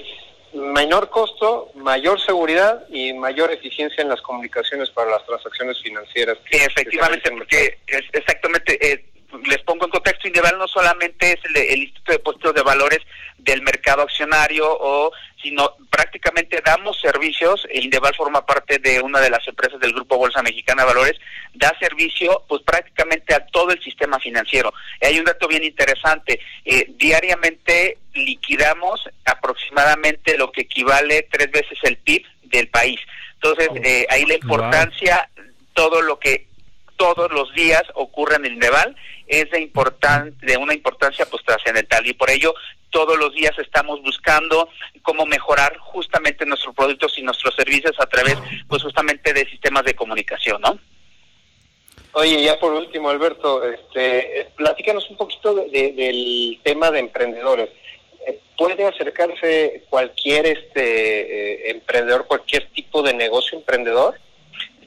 menor costo, mayor seguridad y mayor eficiencia en las comunicaciones para las transacciones financieras. Sí, efectivamente, porque es exactamente... Eh, les pongo en contexto, Indeval no solamente es el, el Instituto de Depósitos de Valores del mercado accionario o sino prácticamente damos servicios, Indeval forma parte de una de las empresas del Grupo Bolsa Mexicana de Valores, da servicio pues prácticamente a todo el sistema financiero. Hay un dato bien interesante, eh, diariamente liquidamos aproximadamente lo que equivale tres veces el PIB del país. Entonces, eh, ahí la importancia, todo lo que todos los días ocurre en el Indeval es de, importan de una importancia pues trascendental y por ello todos los días estamos buscando cómo mejorar justamente nuestros productos y nuestros servicios a través pues justamente de sistemas de comunicación, ¿no? Oye, ya por último, Alberto, este, platícanos un poquito de, de, del tema de emprendedores. ¿Puede acercarse cualquier este eh, emprendedor, cualquier tipo de negocio emprendedor?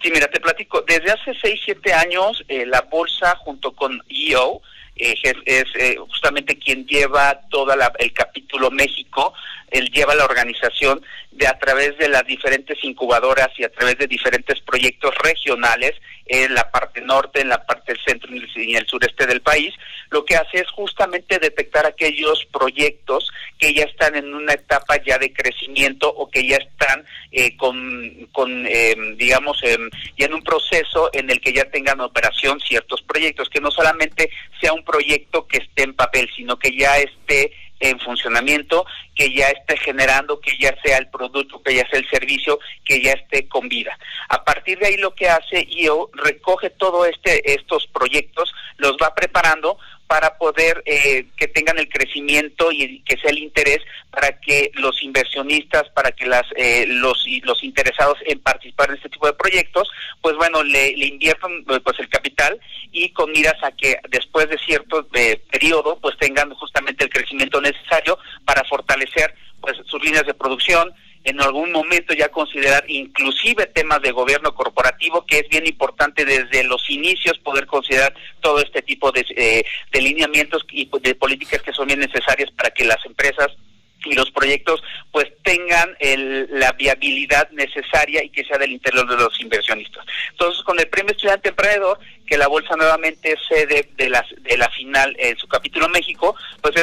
Sí, mira, te platico. Desde hace 6, 7 años, eh, la bolsa junto con EO, eh, es, eh, justamente quien lleva todo el capítulo México, él lleva la organización de a través de las diferentes incubadoras y a través de diferentes proyectos regionales en la parte norte, en la parte del centro y el sureste del país, lo que hace es justamente detectar aquellos proyectos que ya están en una etapa ya de crecimiento o que ya están eh, con, con eh, digamos, eh, ya en un proceso en el que ya tengan operación ciertos proyectos, que no solamente sea un proyecto que esté en papel, sino que ya esté en funcionamiento, que ya esté generando, que ya sea el producto, que ya sea el servicio, que ya esté con vida. A partir de ahí lo que hace IO recoge todo este estos proyectos, los va preparando para poder eh, que tengan el crecimiento y que sea el interés para que los inversionistas, para que las eh, los los interesados en participar en este tipo de proyectos, pues bueno, le, le inviertan pues el capital y con miras a que después de cierto eh, periodo pues tengan justamente el crecimiento necesario para fortalecer pues sus líneas de producción, en algún momento ya considerar inclusive temas de gobierno corporativo, que es bien importante desde los inicios poder considerar todo este tipo de, eh, de lineamientos y de políticas que son bien necesarias para que las empresas y los proyectos pues tengan el, la viabilidad necesaria y que sea del interior de los inversionistas. Entonces, con el Premio Estudiante Emprendedor, que la Bolsa nuevamente es sede de la, de la final en su capítulo México, pues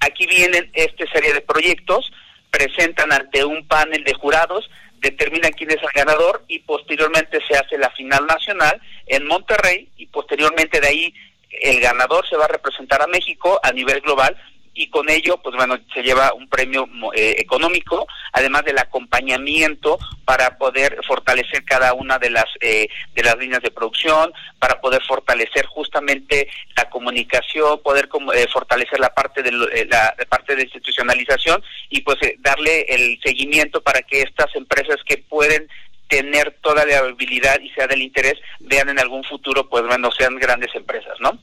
aquí vienen esta serie de proyectos, presentan ante un panel de jurados, determinan quién es el ganador y posteriormente se hace la final nacional en Monterrey y posteriormente de ahí el ganador se va a representar a México a nivel global y con ello, pues bueno, se lleva un premio eh, económico, además del acompañamiento para poder fortalecer cada una de las eh, de las líneas de producción, para poder fortalecer justamente la comunicación, poder eh, fortalecer la parte de la, parte de institucionalización y pues darle el seguimiento para que estas empresas que pueden tener toda la habilidad y sea del interés vean en algún futuro, pues bueno, sean grandes empresas, ¿no?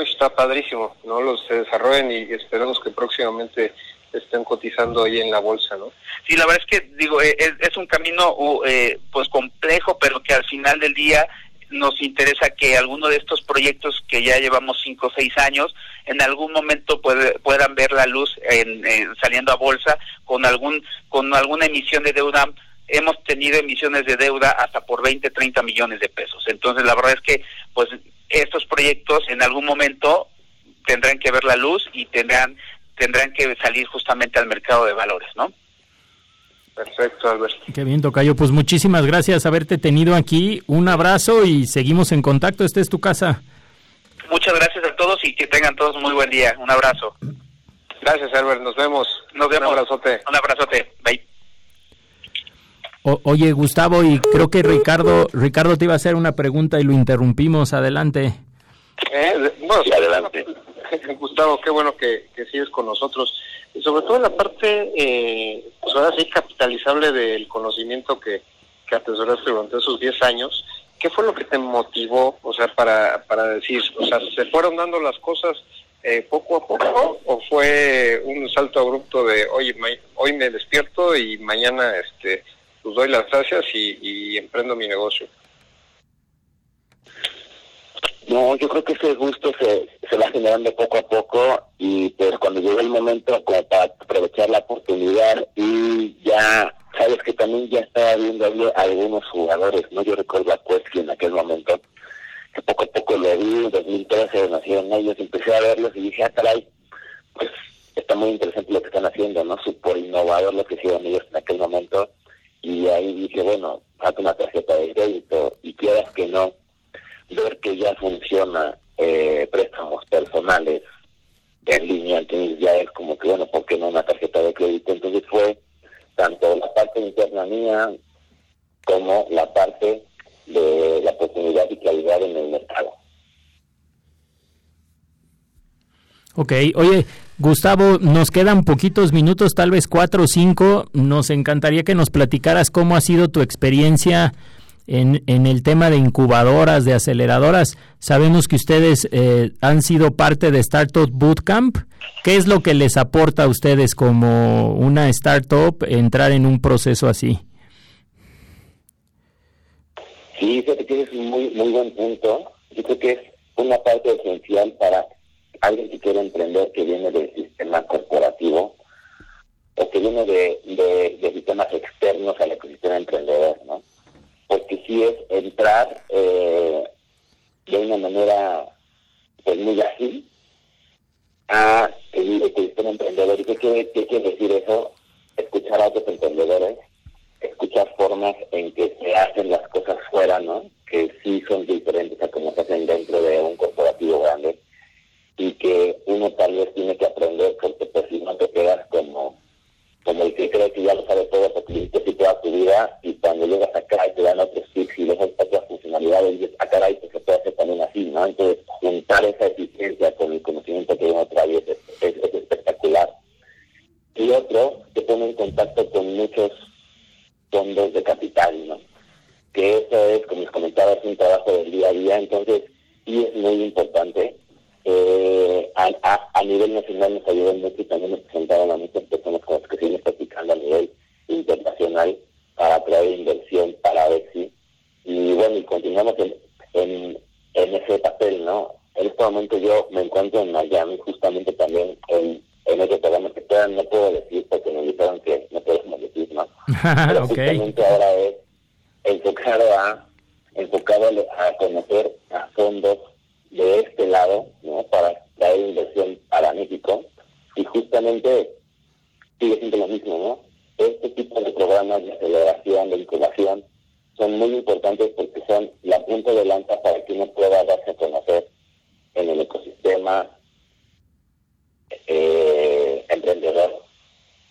Está padrísimo, ¿no? Los se desarrollen y esperemos que próximamente estén cotizando ahí en la bolsa, ¿no? Sí, la verdad es que, digo, eh, es, un camino eh, pues complejo, pero que al final del día nos interesa que alguno de estos proyectos que ya llevamos cinco o seis años, en algún momento puedan ver la luz en, saliendo a bolsa con algún con alguna emisión de deuda hemos tenido emisiones de deuda hasta por 20, 30 millones de pesos. Entonces, la verdad es que pues estos proyectos en algún momento tendrán que ver la luz y tendrán tendrán que salir justamente al mercado de valores, ¿no? Perfecto, Alberto. Qué bien, Tocayo. Pues muchísimas gracias haberte tenido aquí. Un abrazo y seguimos en contacto. Esta es tu casa. Muchas gracias a todos y que tengan todos muy buen día. Un abrazo. Gracias, Albert. Nos vemos. Nos vemos. Un abrazote. Un abrazote. Bye. Oye, Gustavo, y creo que Ricardo, Ricardo te iba a hacer una pregunta y lo interrumpimos. Adelante. Eh, bueno, adelante. Gustavo, qué bueno que, sigues con nosotros. Y sobre todo en la parte, eh, pues ahora sí, capitalizable del conocimiento que, que atesoraste durante esos 10 años. ¿Qué fue lo que te motivó, o sea, para, para decir, o sea, ¿se fueron dando las cosas eh, poco a poco o fue un salto abrupto de, oye, hoy me despierto y mañana este pues doy las gracias y, emprendo mi negocio? No, yo creo que ese gusto se, se va generando poco a poco y pues cuando llegó el momento como para aprovechar la oportunidad y ya sabes que también ya estaba viendo algunos jugadores, ¿no? Yo recuerdo a Cuesqui en aquel momento, que poco a poco lo vi, en 2013 nacieron ellos, empecé a verlos y dije, ah, caray, pues está muy interesante lo que están haciendo, ¿no? Súper innovador lo que hicieron ellos en aquel momento y ahí dije, bueno, falta una tarjeta de crédito y quieras que no, ver que ya funciona eh, préstamos personales en línea, entonces ya es como que, bueno, ¿por qué no una tarjeta de crédito? Entonces fue tanto la parte interna mía como la parte de la oportunidad y calidad en el mercado. Ok, oye, Gustavo, nos quedan poquitos minutos, tal vez cuatro o cinco. Nos encantaría que nos platicaras cómo ha sido tu experiencia en, en el tema de incubadoras, de aceleradoras. Sabemos que ustedes eh, han sido parte de Startup Bootcamp. ¿Qué es lo que les aporta a ustedes como una startup entrar en un proceso así? Sí, creo que un muy, muy buen punto. Yo creo que es una parte esencial para alguien que quiere emprender que viene del sistema corporativo, viene de, de, sistemas externos al ecosistema emprendedor, ¿no? Porque sí es entrar eh, de una manera pues, muy ágil a el ecosistema emprendedor. ¿Y qué quiere, qué quiere decir eso? Escuchar a otros emprendedores, escuchar formas en que se hacen las cosas fuera, ¿no? Que sí son diferentes a cómo se hacen dentro de un corporativo grande y que uno tal vez tiene que aprender porque pues si no te quedas como como el que cree que ya lo sabe todo porque y toda tu vida y cuando llegas acá y te dan otros tips y otras funcionalidades y dices, ah caray, pues se puede hacer también así, ¿no? Entonces juntar esa eficiencia con el conocimiento que uno trae es espectacular. Y otro, te pone en contacto con muchos fondos de capital, ¿no? Que eso es, como les comentaba, es un trabajo del día a día, entonces sí es muy importante eh, a, a, nivel nacional nos ayudó mucho y también nos presentaron a muchas personas con las que seguimos practicando a nivel internacional para atraer inversión para Bexi. Y bueno, y continuamos en, en, ese papel, ¿no? En este momento yo me encuentro en Miami, justamente también en, en ese programa que todavía no puedo decir porque me dijeron que no podemos decir, ¿no? Pero justamente ahora es enfocado a enfocado a conocer a fondos de este lado, ¿no? Para traer inversión para México. Y justamente sigue siendo lo mismo, ¿no? Este tipo de programas de aceleración, de incubación, son muy importantes porque son la punta de lanza para que uno pueda darse a conocer en el ecosistema eh, emprendedor,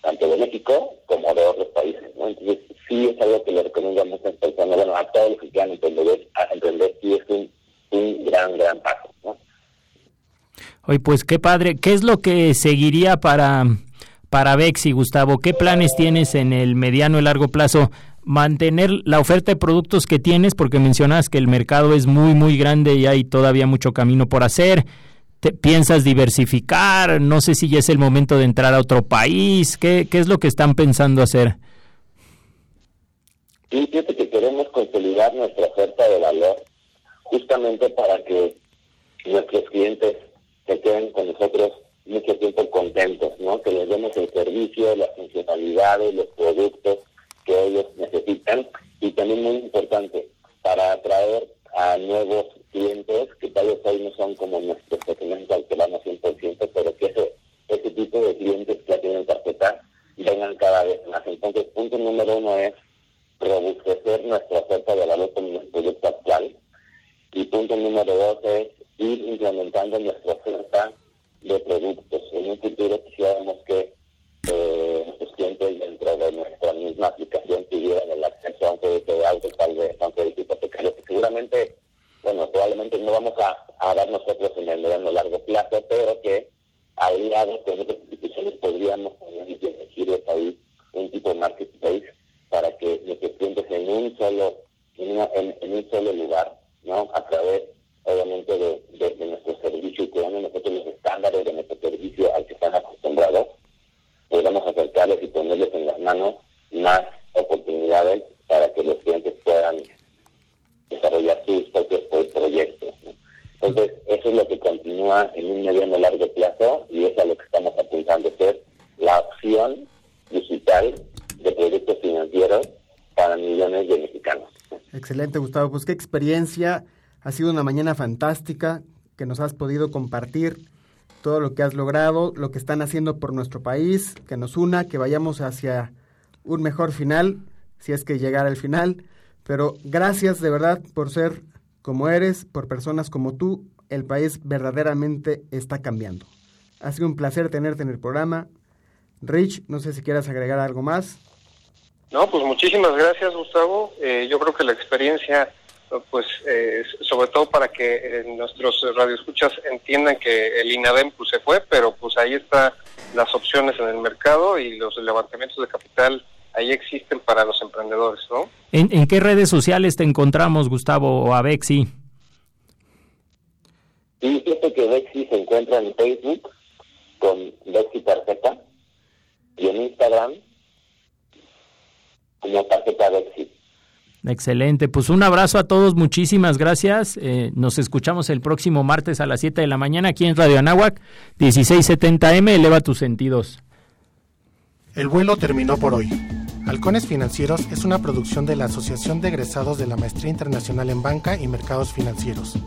tanto de México como de otros países. ¿no? Entonces, sí es algo que le recomiendo a muchas personas, bueno, a todos los que quieran emprender, a emprender sí es un un gran, gran paso. ¿no? Oye, pues qué padre. ¿Qué es lo que seguiría para, para Bexi, Gustavo? ¿Qué planes tienes en el mediano y largo plazo? Mantener la oferta de productos que tienes, porque mencionas que el mercado es muy, muy grande y hay todavía mucho camino por hacer. ¿Te, ¿Piensas diversificar? No sé si ya es el momento de entrar a otro país. ¿Qué, qué es lo que están pensando hacer? Sí, fíjate que queremos consolidar nuestra oferta de valor justamente para que nuestros clientes se queden con nosotros mucho tiempo contentos, ¿no? Que les demos el servicio, las funcionalidades, los productos que ellos necesitan y también muy importante para atraer a nuevos clientes que tal vez hoy no son como nuestros segmentos al que vamos 100%, pero que ese, ese tipo de clientes que ya tienen tarjeta vengan cada vez más. Entonces, punto número uno es robustecer nuestra oferta de valor con nuestro producto actual, y punto número dos es ir implementando nuestra oferta de productos. En un futuro quisiéramos que eh, nuestros dentro de nuestra misma aplicación tuvieran el acceso a un crédito de auto, tal vez a un crédito hipotecario, que seguramente, bueno, probablemente no vamos a, dar nosotros en el mediano largo plazo, pero que aliados con otras instituciones podríamos elegir ahí un tipo de marketplace para que nuestros clientes en un solo, en, en un solo lugar ¿no? A través, obviamente, de, de, nuestro servicio y cuidando nosotros los estándares de nuestro servicio al que están acostumbrados, podamos acercarles y ponerles en las manos más oportunidades para que los clientes puedan desarrollar sus propios proyectos. Entonces, eso es lo que continúa en un mediano largo plazo y es a lo que estamos apuntando, ser la opción Excelente, Gustavo. Pues qué experiencia. Ha sido una mañana fantástica que nos has podido compartir todo lo que has logrado, lo que están haciendo por nuestro país, que nos una, que vayamos hacia un mejor final, si es que llegara el final. Pero gracias de verdad por ser como eres, por personas como tú. El país verdaderamente está cambiando. Ha sido un placer tenerte en el programa. Rich, no sé si quieras agregar algo más. No, pues muchísimas gracias, Gustavo. Eh, yo creo que la experiencia, pues, eh, sobre todo para que eh, nuestros radioescuchas entiendan que el INADEM pues, se fue, pero pues ahí están las opciones en el mercado y los levantamientos de capital ahí existen para los emprendedores, ¿no? ¿En, qué redes sociales te encontramos, Gustavo, o a Bexi? Sí, fíjate que Bexi se encuentra en Facebook con Bexi Tarjeta y en Instagram como tarjeta de éxito. Excelente, pues un abrazo a todos, muchísimas gracias. Eh, nos escuchamos el próximo martes a las 7 de la mañana aquí en Radio Anáhuac, 1670M, eleva tus sentidos. El vuelo terminó por hoy. Halcones Financieros es una producción de la Asociación de Egresados de la Maestría Internacional en Banca y Mercados Financieros.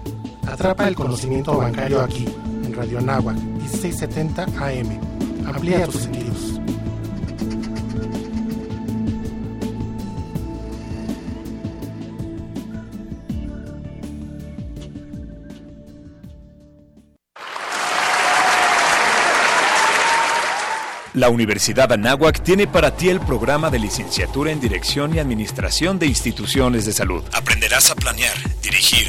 Atrapa el conocimiento bancario aquí, en Radio Anáhuac, 1670 AM. Amplía tus sentidos. La Universidad Anáhuac tiene para ti el programa de licenciatura en Dirección y Administración de Instituciones de Salud. Aprenderás a planear, dirigir,